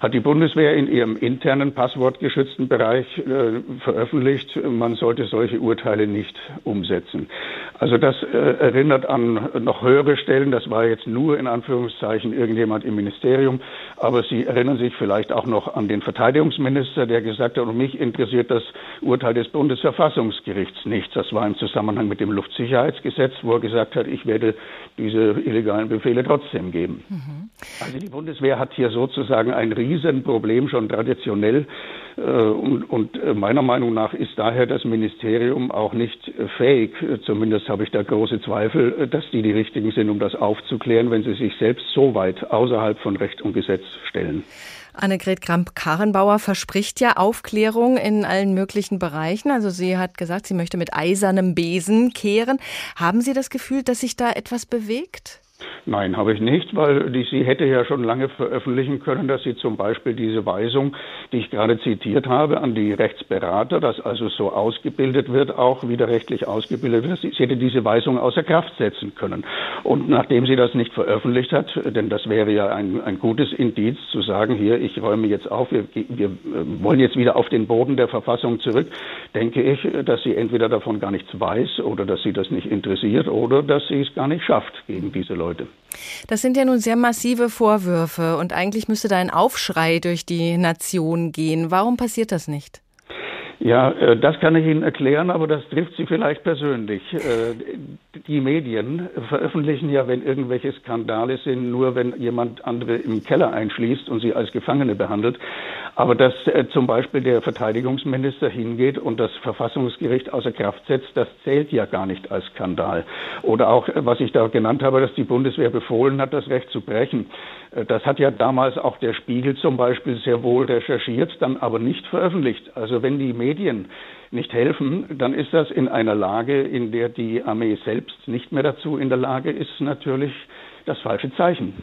hat die Bundeswehr in ihrem internen passwortgeschützten Bereich äh, veröffentlicht, man sollte solche Urteile nicht umsetzen. Also das äh, erinnert an noch höhere Stellen. Das war jetzt nur in Anführungszeichen irgendjemand im Ministerium. Aber Sie erinnern sich vielleicht auch noch an den Verteidigungsminister, der gesagt hat, und mich interessiert das Urteil des Bundesverfassungsgerichts nicht. Das war im Zusammenhang mit dem Luftsicherheitsgesetz, wo er gesagt hat, ich werde diese illegalen Befehle trotzdem geben. Mhm. Also die Bundeswehr hat hier sozusagen ein Riesenproblem schon traditionell. Äh, und, und äh, meiner Meinung nach ist daher das Ministerium auch nicht äh, fähig, zumindest habe ich da große Zweifel, dass die die richtigen sind, um das aufzuklären, wenn sie sich selbst so weit außerhalb von Recht und Gesetz stellen. Annegret Kramp-Karrenbauer verspricht ja Aufklärung in allen möglichen Bereichen. Also sie hat gesagt, sie möchte mit eisernem Besen kehren. Haben Sie das Gefühl, dass sich da etwas bewegt? Nein, habe ich nicht, weil die, sie hätte ja schon lange veröffentlichen können, dass sie zum Beispiel diese Weisung, die ich gerade zitiert habe, an die Rechtsberater, dass also so ausgebildet wird, auch widerrechtlich ausgebildet wird, sie, sie hätte diese Weisung außer Kraft setzen können. Und nachdem sie das nicht veröffentlicht hat, denn das wäre ja ein, ein gutes Indiz zu sagen, hier, ich räume jetzt auf, wir, wir äh, wollen jetzt wieder auf den Boden der Verfassung zurück, denke ich, dass sie entweder davon gar nichts weiß oder dass sie das nicht interessiert oder dass sie es gar nicht schafft gegen diese Leute. Das sind ja nun sehr massive Vorwürfe und eigentlich müsste da ein Aufschrei durch die Nation gehen. Warum passiert das nicht? Ja, äh, das kann ich Ihnen erklären, aber das trifft Sie vielleicht persönlich. Äh, die Medien veröffentlichen ja, wenn irgendwelche Skandale sind, nur wenn jemand andere im Keller einschließt und sie als Gefangene behandelt. Aber dass äh, zum Beispiel der Verteidigungsminister hingeht und das Verfassungsgericht außer Kraft setzt, das zählt ja gar nicht als Skandal. Oder auch, was ich da genannt habe, dass die Bundeswehr befohlen hat, das Recht zu brechen. Das hat ja damals auch der Spiegel zum Beispiel sehr wohl recherchiert, dann aber nicht veröffentlicht. Also wenn die Medien nicht helfen, dann ist das in einer Lage, in der die Armee selbst nicht mehr dazu in der Lage ist, natürlich das falsche Zeichen.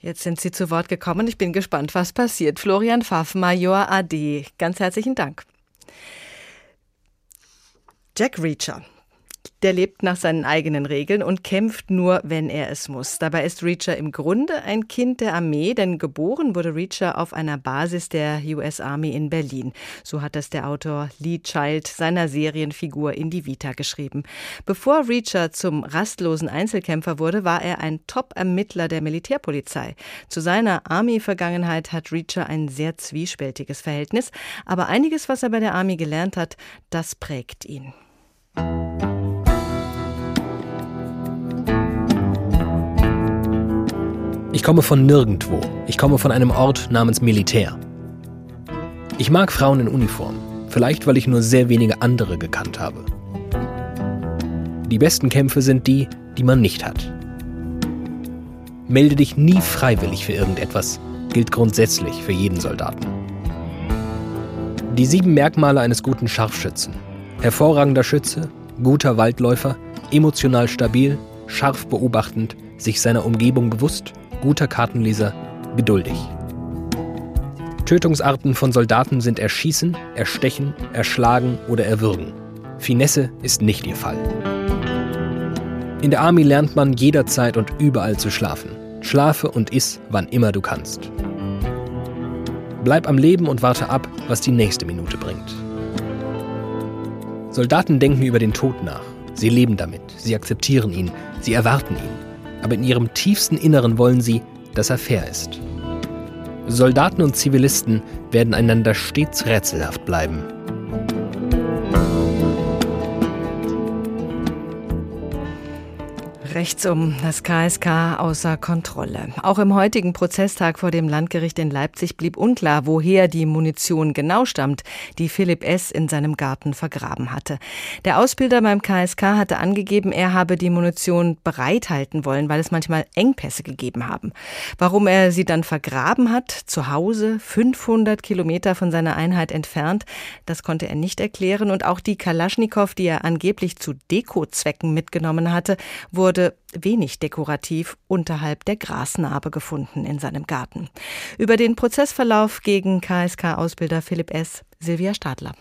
Jetzt sind Sie zu Wort gekommen. Ich bin gespannt, was passiert. Florian Pfaff, Major AD. Ganz herzlichen Dank. Jack Reacher der lebt nach seinen eigenen Regeln und kämpft nur, wenn er es muss. Dabei ist Reacher im Grunde ein Kind der Armee, denn geboren wurde Reacher auf einer Basis der US Army in Berlin. So hat es der Autor Lee Child seiner Serienfigur in die Vita geschrieben. Bevor Reacher zum rastlosen Einzelkämpfer wurde, war er ein Top-Ermittler der Militärpolizei. Zu seiner Army-Vergangenheit hat Reacher ein sehr zwiespältiges Verhältnis, aber einiges, was er bei der Army gelernt hat, das prägt ihn. Ich komme von nirgendwo. Ich komme von einem Ort namens Militär. Ich mag Frauen in Uniform, vielleicht weil ich nur sehr wenige andere gekannt habe. Die besten Kämpfe sind die, die man nicht hat. Melde dich nie freiwillig für irgendetwas, gilt grundsätzlich für jeden Soldaten. Die sieben Merkmale eines guten Scharfschützen. Hervorragender Schütze, guter Waldläufer, emotional stabil, scharf beobachtend, sich seiner Umgebung bewusst, guter Kartenleser, geduldig. Tötungsarten von Soldaten sind Erschießen, Erstechen, Erschlagen oder Erwürgen. Finesse ist nicht ihr Fall. In der Army lernt man jederzeit und überall zu schlafen. Schlafe und iss, wann immer du kannst. Bleib am Leben und warte ab, was die nächste Minute bringt. Soldaten denken über den Tod nach. Sie leben damit, sie akzeptieren ihn, sie erwarten ihn. Aber in ihrem tiefsten Inneren wollen sie, dass er fair ist. Soldaten und Zivilisten werden einander stets rätselhaft bleiben. Rechtsum, das KSK außer Kontrolle. Auch im heutigen Prozesstag vor dem Landgericht in Leipzig blieb unklar, woher die Munition genau stammt, die Philipp S. in seinem Garten vergraben hatte. Der Ausbilder beim KSK hatte angegeben, er habe die Munition bereithalten wollen, weil es manchmal Engpässe gegeben haben. Warum er sie dann vergraben hat, zu Hause, 500 Kilometer von seiner Einheit entfernt, das konnte er nicht erklären. Und auch die Kalaschnikow, die er angeblich zu Dekozwecken mitgenommen hatte, wurde wurde wenig dekorativ unterhalb der Grasnarbe gefunden in seinem Garten. Über den Prozessverlauf gegen KSK-Ausbilder Philipp S. Silvia Stadler.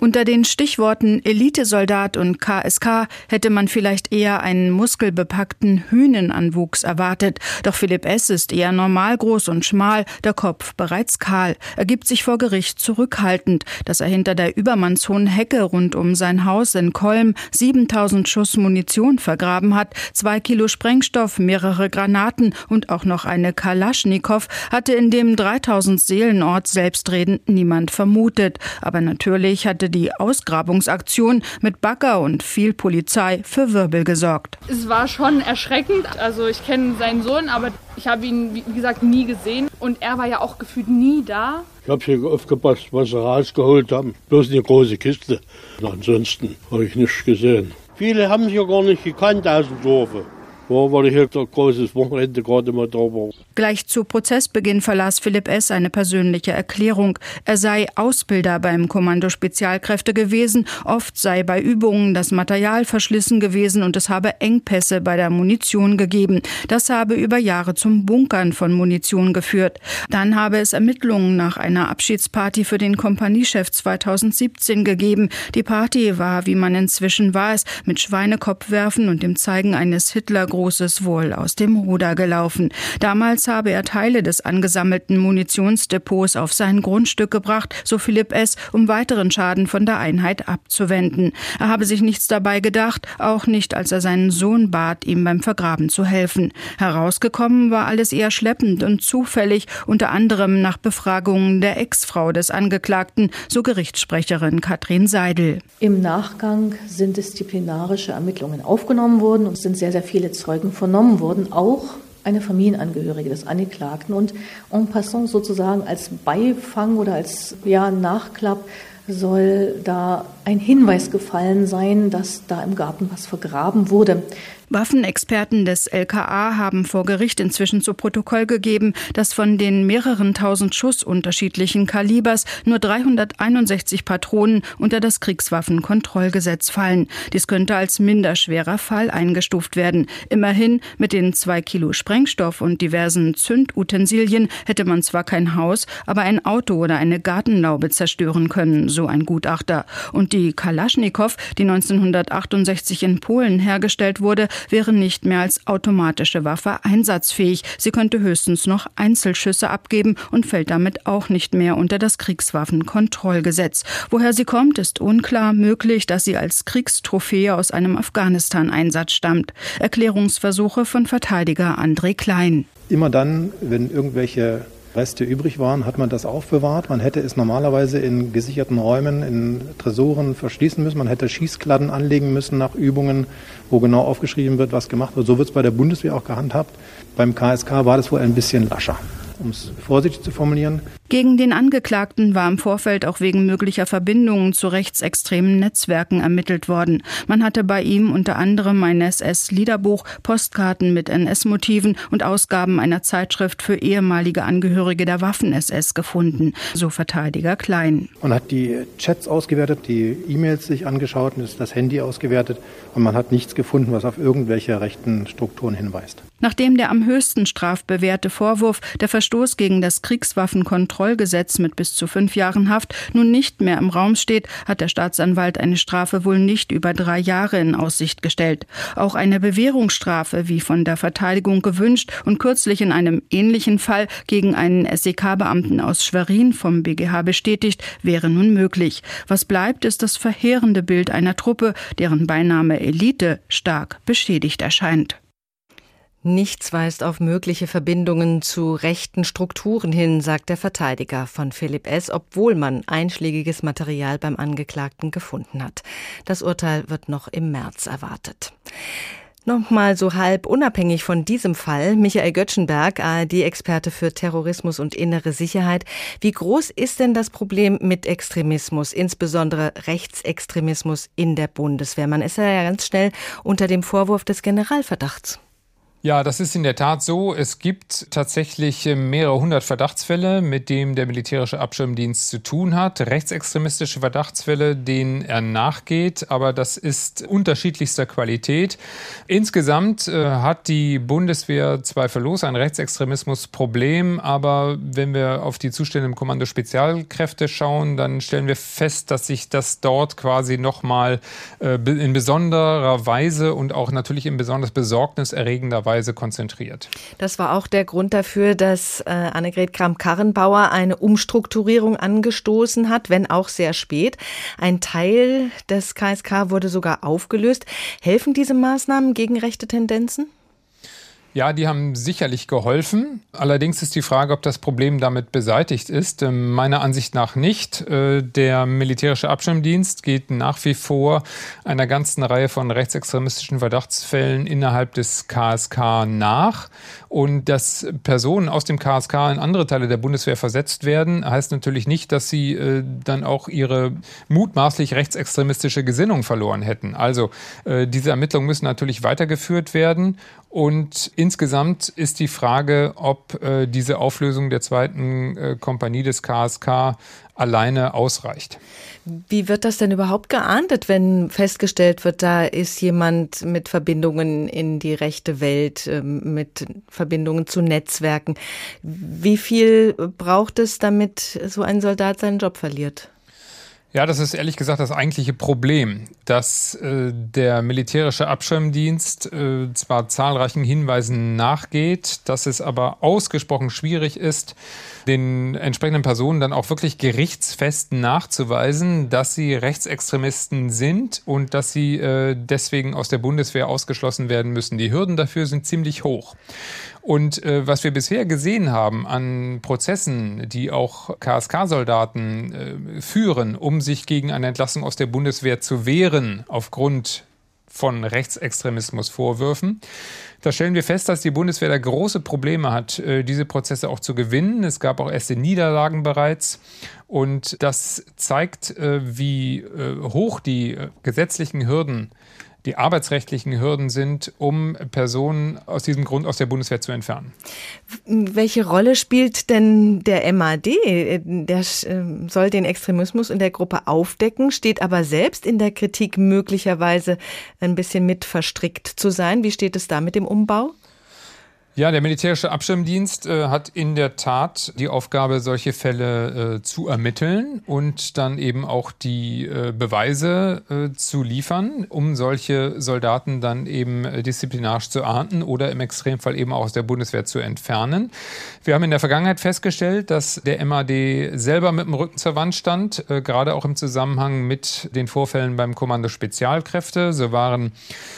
Unter den Stichworten Elitesoldat und KSK hätte man vielleicht eher einen muskelbepackten Hünenanwuchs erwartet. Doch Philipp S. ist eher normal groß und schmal, der Kopf bereits kahl. Er gibt sich vor Gericht zurückhaltend, dass er hinter der übermannshohen Hecke rund um sein Haus in Kolm 7000 Schuss Munition vergraben hat, zwei Kilo Sprengstoff, mehrere Granaten und auch noch eine Kalaschnikow, hatte in dem 3000 Seelenort selbstredend niemand vermutet. Aber natürlich hatte die Ausgrabungsaktion mit Bagger und viel Polizei für Wirbel gesorgt. Es war schon erschreckend. Also ich kenne seinen Sohn, aber ich habe ihn, wie gesagt, nie gesehen. Und er war ja auch gefühlt nie da. Ich habe hier aufgepasst, was sie rausgeholt haben. Bloß eine große Kiste. ansonsten habe ich nichts gesehen. Viele haben sich ja gar nicht gekannt aus dem Dorfe war, weil ich hier ein großes Wochenende gerade mal da war. Gleich zu Prozessbeginn verlas Philipp S. eine persönliche Erklärung. Er sei Ausbilder beim Kommando Spezialkräfte gewesen. Oft sei bei Übungen das Material verschlissen gewesen und es habe Engpässe bei der Munition gegeben. Das habe über Jahre zum Bunkern von Munition geführt. Dann habe es Ermittlungen nach einer Abschiedsparty für den Kompaniechef 2017 gegeben. Die Party war, wie man inzwischen weiß, mit Schweinekopfwerfen und dem Zeigen eines Hitler großes Wohl aus dem Ruder gelaufen. Damals habe er Teile des angesammelten Munitionsdepots auf sein Grundstück gebracht, so Philipp S., um weiteren Schaden von der Einheit abzuwenden. Er habe sich nichts dabei gedacht, auch nicht, als er seinen Sohn bat, ihm beim Vergraben zu helfen. Herausgekommen war alles eher schleppend und zufällig, unter anderem nach Befragungen der Ex-Frau des Angeklagten, so Gerichtssprecherin Katrin Seidel. Im Nachgang sind disziplinarische Ermittlungen aufgenommen worden und sind sehr, sehr viele Zeugen Zeugen vernommen wurden, auch eine Familienangehörige des Angeklagten. Und en passant sozusagen als Beifang oder als ja, Nachklapp soll da ein Hinweis gefallen sein, dass da im Garten was vergraben wurde. Waffenexperten des LKA haben vor Gericht inzwischen zu Protokoll gegeben, dass von den mehreren tausend Schuss unterschiedlichen Kalibers nur 361 Patronen unter das Kriegswaffenkontrollgesetz fallen. Dies könnte als minderschwerer Fall eingestuft werden. Immerhin mit den zwei Kilo Sprengstoff und diversen Zündutensilien hätte man zwar kein Haus, aber ein Auto oder eine Gartenlaube zerstören können, so ein Gutachter. Und die Kalaschnikow, die 1968 in Polen hergestellt wurde, wäre nicht mehr als automatische Waffe einsatzfähig. Sie könnte höchstens noch Einzelschüsse abgeben und fällt damit auch nicht mehr unter das Kriegswaffenkontrollgesetz. Woher sie kommt, ist unklar. Möglich, dass sie als Kriegstrophäe aus einem Afghanistan-Einsatz stammt. Erklärungsversuche von Verteidiger André Klein. Immer dann, wenn irgendwelche Reste übrig waren, hat man das aufbewahrt. Man hätte es normalerweise in gesicherten Räumen, in Tresoren verschließen müssen. Man hätte Schießkladden anlegen müssen nach Übungen, wo genau aufgeschrieben wird, was gemacht wird. So wird es bei der Bundeswehr auch gehandhabt. Beim KSK war das wohl ein bisschen lascher um es vorsichtig zu formulieren. Gegen den Angeklagten war im Vorfeld auch wegen möglicher Verbindungen zu rechtsextremen Netzwerken ermittelt worden. Man hatte bei ihm unter anderem ein SS-Liederbuch, Postkarten mit NS-Motiven und Ausgaben einer Zeitschrift für ehemalige Angehörige der Waffen-SS gefunden, so Verteidiger Klein. Man hat die Chats ausgewertet, die E-Mails sich angeschaut und das Handy ausgewertet und man hat nichts gefunden, was auf irgendwelche rechten Strukturen hinweist. Nachdem der am höchsten strafbewährte Vorwurf, der Verstoß gegen das Kriegswaffenkontrollgesetz mit bis zu fünf Jahren Haft, nun nicht mehr im Raum steht, hat der Staatsanwalt eine Strafe wohl nicht über drei Jahre in Aussicht gestellt. Auch eine Bewährungsstrafe, wie von der Verteidigung gewünscht und kürzlich in einem ähnlichen Fall gegen einen SEK-Beamten aus Schwerin vom BGH bestätigt, wäre nun möglich. Was bleibt, ist das verheerende Bild einer Truppe, deren Beiname Elite stark beschädigt erscheint. Nichts weist auf mögliche Verbindungen zu rechten Strukturen hin, sagt der Verteidiger von Philipp S., obwohl man einschlägiges Material beim Angeklagten gefunden hat. Das Urteil wird noch im März erwartet. Nochmal so halb unabhängig von diesem Fall, Michael Göttschenberg, ARD-Experte für Terrorismus und innere Sicherheit. Wie groß ist denn das Problem mit Extremismus, insbesondere Rechtsextremismus in der Bundeswehr? Man ist ja ganz schnell unter dem Vorwurf des Generalverdachts. Ja, das ist in der Tat so. Es gibt tatsächlich äh, mehrere hundert Verdachtsfälle, mit denen der militärische Abschirmdienst zu tun hat. Rechtsextremistische Verdachtsfälle, denen er nachgeht, aber das ist unterschiedlichster Qualität. Insgesamt äh, hat die Bundeswehr zweifellos ein Rechtsextremismusproblem, aber wenn wir auf die Zustände im Kommando Spezialkräfte schauen, dann stellen wir fest, dass sich das dort quasi nochmal äh, in besonderer Weise und auch natürlich in besonders besorgniserregender Weise Weise konzentriert. Das war auch der Grund dafür, dass äh, Annegret Kramp-Karrenbauer eine Umstrukturierung angestoßen hat, wenn auch sehr spät. Ein Teil des KSK wurde sogar aufgelöst. Helfen diese Maßnahmen gegen rechte Tendenzen? Ja, die haben sicherlich geholfen. Allerdings ist die Frage, ob das Problem damit beseitigt ist. Ähm, meiner Ansicht nach nicht. Äh, der militärische Abschirmdienst geht nach wie vor einer ganzen Reihe von rechtsextremistischen Verdachtsfällen innerhalb des KSK nach. Und dass Personen aus dem KSK in andere Teile der Bundeswehr versetzt werden, heißt natürlich nicht, dass sie äh, dann auch ihre mutmaßlich rechtsextremistische Gesinnung verloren hätten. Also äh, diese Ermittlungen müssen natürlich weitergeführt werden. Und insgesamt ist die Frage, ob äh, diese Auflösung der zweiten äh, Kompanie des KSK alleine ausreicht. Wie wird das denn überhaupt geahndet, wenn festgestellt wird, da ist jemand mit Verbindungen in die rechte Welt, ähm, mit Verbindungen zu Netzwerken? Wie viel braucht es, damit so ein Soldat seinen Job verliert? Ja, das ist ehrlich gesagt das eigentliche Problem, dass äh, der militärische Abschirmdienst äh, zwar zahlreichen Hinweisen nachgeht, dass es aber ausgesprochen schwierig ist, den entsprechenden Personen dann auch wirklich gerichtsfest nachzuweisen, dass sie Rechtsextremisten sind und dass sie äh, deswegen aus der Bundeswehr ausgeschlossen werden müssen. Die Hürden dafür sind ziemlich hoch. Und äh, was wir bisher gesehen haben an Prozessen, die auch KSK-Soldaten äh, führen, um sich gegen eine Entlassung aus der Bundeswehr zu wehren, aufgrund von Rechtsextremismusvorwürfen. Da stellen wir fest, dass die Bundeswehr da große Probleme hat, äh, diese Prozesse auch zu gewinnen. Es gab auch erste Niederlagen bereits. Und das zeigt, äh, wie äh, hoch die gesetzlichen Hürden die arbeitsrechtlichen Hürden sind, um Personen aus diesem Grund aus der Bundeswehr zu entfernen. Welche Rolle spielt denn der MAD? Der ähm, soll den Extremismus in der Gruppe aufdecken, steht aber selbst in der Kritik möglicherweise ein bisschen mit verstrickt zu sein. Wie steht es da mit dem Umbau? Ja, der militärische Abschirmdienst äh, hat in der Tat die Aufgabe, solche Fälle äh, zu ermitteln und dann eben auch die äh, Beweise äh, zu liefern, um solche Soldaten dann eben äh, disziplinarisch zu ahnden oder im Extremfall eben auch aus der Bundeswehr zu entfernen. Wir haben in der Vergangenheit festgestellt, dass der MAD selber mit dem Rücken zur Wand stand, äh, gerade auch im Zusammenhang mit den Vorfällen beim Kommando Spezialkräfte. So waren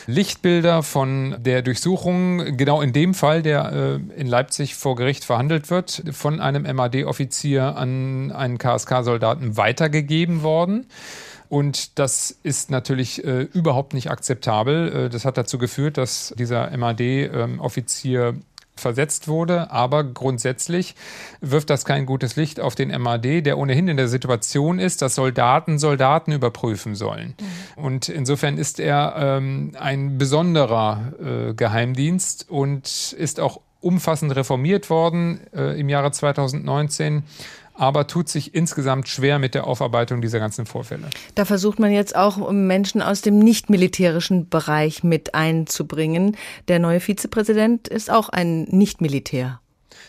Lichtbilder von der Durchsuchung genau in dem Fall der äh, in Leipzig vor Gericht verhandelt wird, von einem MAD-Offizier an einen KSK-Soldaten weitergegeben worden. Und das ist natürlich äh, überhaupt nicht akzeptabel. Äh, das hat dazu geführt, dass dieser MAD-Offizier versetzt wurde. Aber grundsätzlich wirft das kein gutes Licht auf den MAD, der ohnehin in der Situation ist, dass Soldaten Soldaten überprüfen sollen. Mhm. Und insofern ist er ähm, ein besonderer äh, Geheimdienst und ist auch umfassend reformiert worden äh, im Jahre 2019 aber tut sich insgesamt schwer mit der Aufarbeitung dieser ganzen Vorfälle. Da versucht man jetzt auch Menschen aus dem nicht-militärischen Bereich mit einzubringen. Der neue Vizepräsident ist auch ein Nicht-Militär.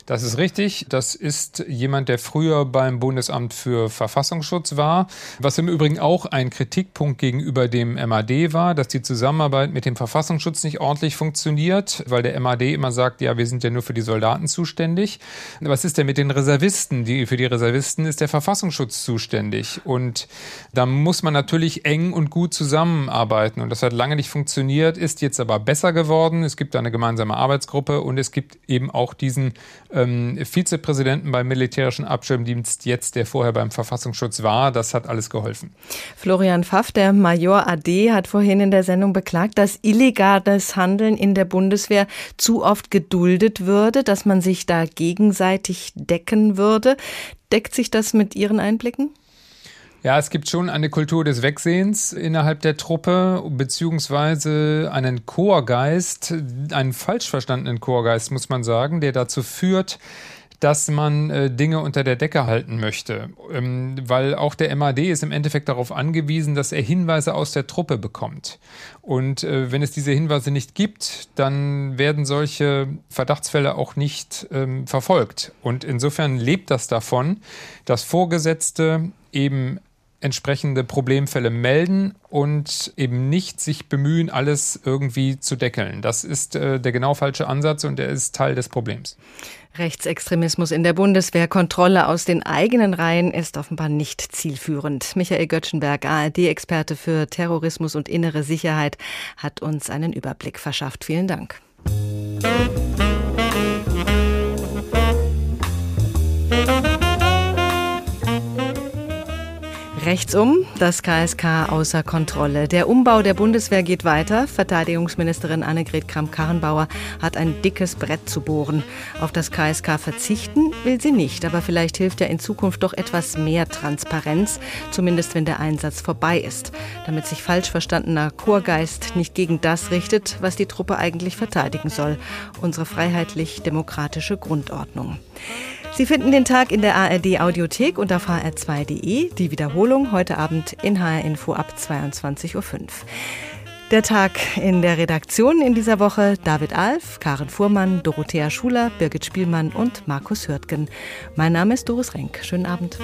Das ist richtig. Das ist jemand, der früher beim Bundesamt für Verfassungsschutz war. Was im Übrigen auch ein Kritikpunkt gegenüber dem MAD war, dass die Zusammenarbeit mit dem Verfassungsschutz nicht ordentlich funktioniert, weil der MAD immer sagt, ja, wir sind ja nur für die Soldaten zuständig. Was ist denn mit den Reservisten? Die, für die Reservisten ist der Verfassungsschutz zuständig. Und da muss man natürlich eng und gut zusammenarbeiten. Und das hat lange nicht funktioniert, ist jetzt aber besser geworden. Es gibt da eine gemeinsame Arbeitsgruppe und es gibt eben auch diesen ähm, Vizepräsidenten beim militärischen Abschirmdienst, jetzt der vorher beim Verfassungsschutz war. Das hat alles geholfen. Florian Pfaff, der Major AD, hat vorhin in der Sendung beklagt, dass illegales Handeln in der Bundeswehr zu oft geduldet würde, dass man sich da gegenseitig decken würde. Deckt sich das mit Ihren Einblicken? Ja, es gibt schon eine Kultur des Wegsehens innerhalb der Truppe, beziehungsweise einen Chorgeist, einen falsch verstandenen Chorgeist, muss man sagen, der dazu führt, dass man äh, Dinge unter der Decke halten möchte. Ähm, weil auch der MAD ist im Endeffekt darauf angewiesen, dass er Hinweise aus der Truppe bekommt. Und äh, wenn es diese Hinweise nicht gibt, dann werden solche Verdachtsfälle auch nicht ähm, verfolgt. Und insofern lebt das davon, dass Vorgesetzte eben entsprechende Problemfälle melden und eben nicht sich bemühen, alles irgendwie zu deckeln. Das ist äh, der genau falsche Ansatz und der ist Teil des Problems. Rechtsextremismus in der Bundeswehr, Kontrolle aus den eigenen Reihen ist offenbar nicht zielführend. Michael Göttschenberg, ARD-Experte für Terrorismus und innere Sicherheit, hat uns einen Überblick verschafft. Vielen Dank. Rechtsum, das KSK außer Kontrolle. Der Umbau der Bundeswehr geht weiter. Verteidigungsministerin Annegret Kramp-Karrenbauer hat ein dickes Brett zu bohren. Auf das KSK verzichten will sie nicht, aber vielleicht hilft ja in Zukunft doch etwas mehr Transparenz, zumindest wenn der Einsatz vorbei ist, damit sich falsch verstandener Chorgeist nicht gegen das richtet, was die Truppe eigentlich verteidigen soll, unsere freiheitlich-demokratische Grundordnung. Sie finden den Tag in der ARD Audiothek und auf hr2.de. Die Wiederholung heute Abend in HR Info ab 22.05 Uhr. Der Tag in der Redaktion in dieser Woche David Alf, Karen Fuhrmann, Dorothea Schuler, Birgit Spielmann und Markus Hürtgen. Mein Name ist Doris Renk. Schönen Abend.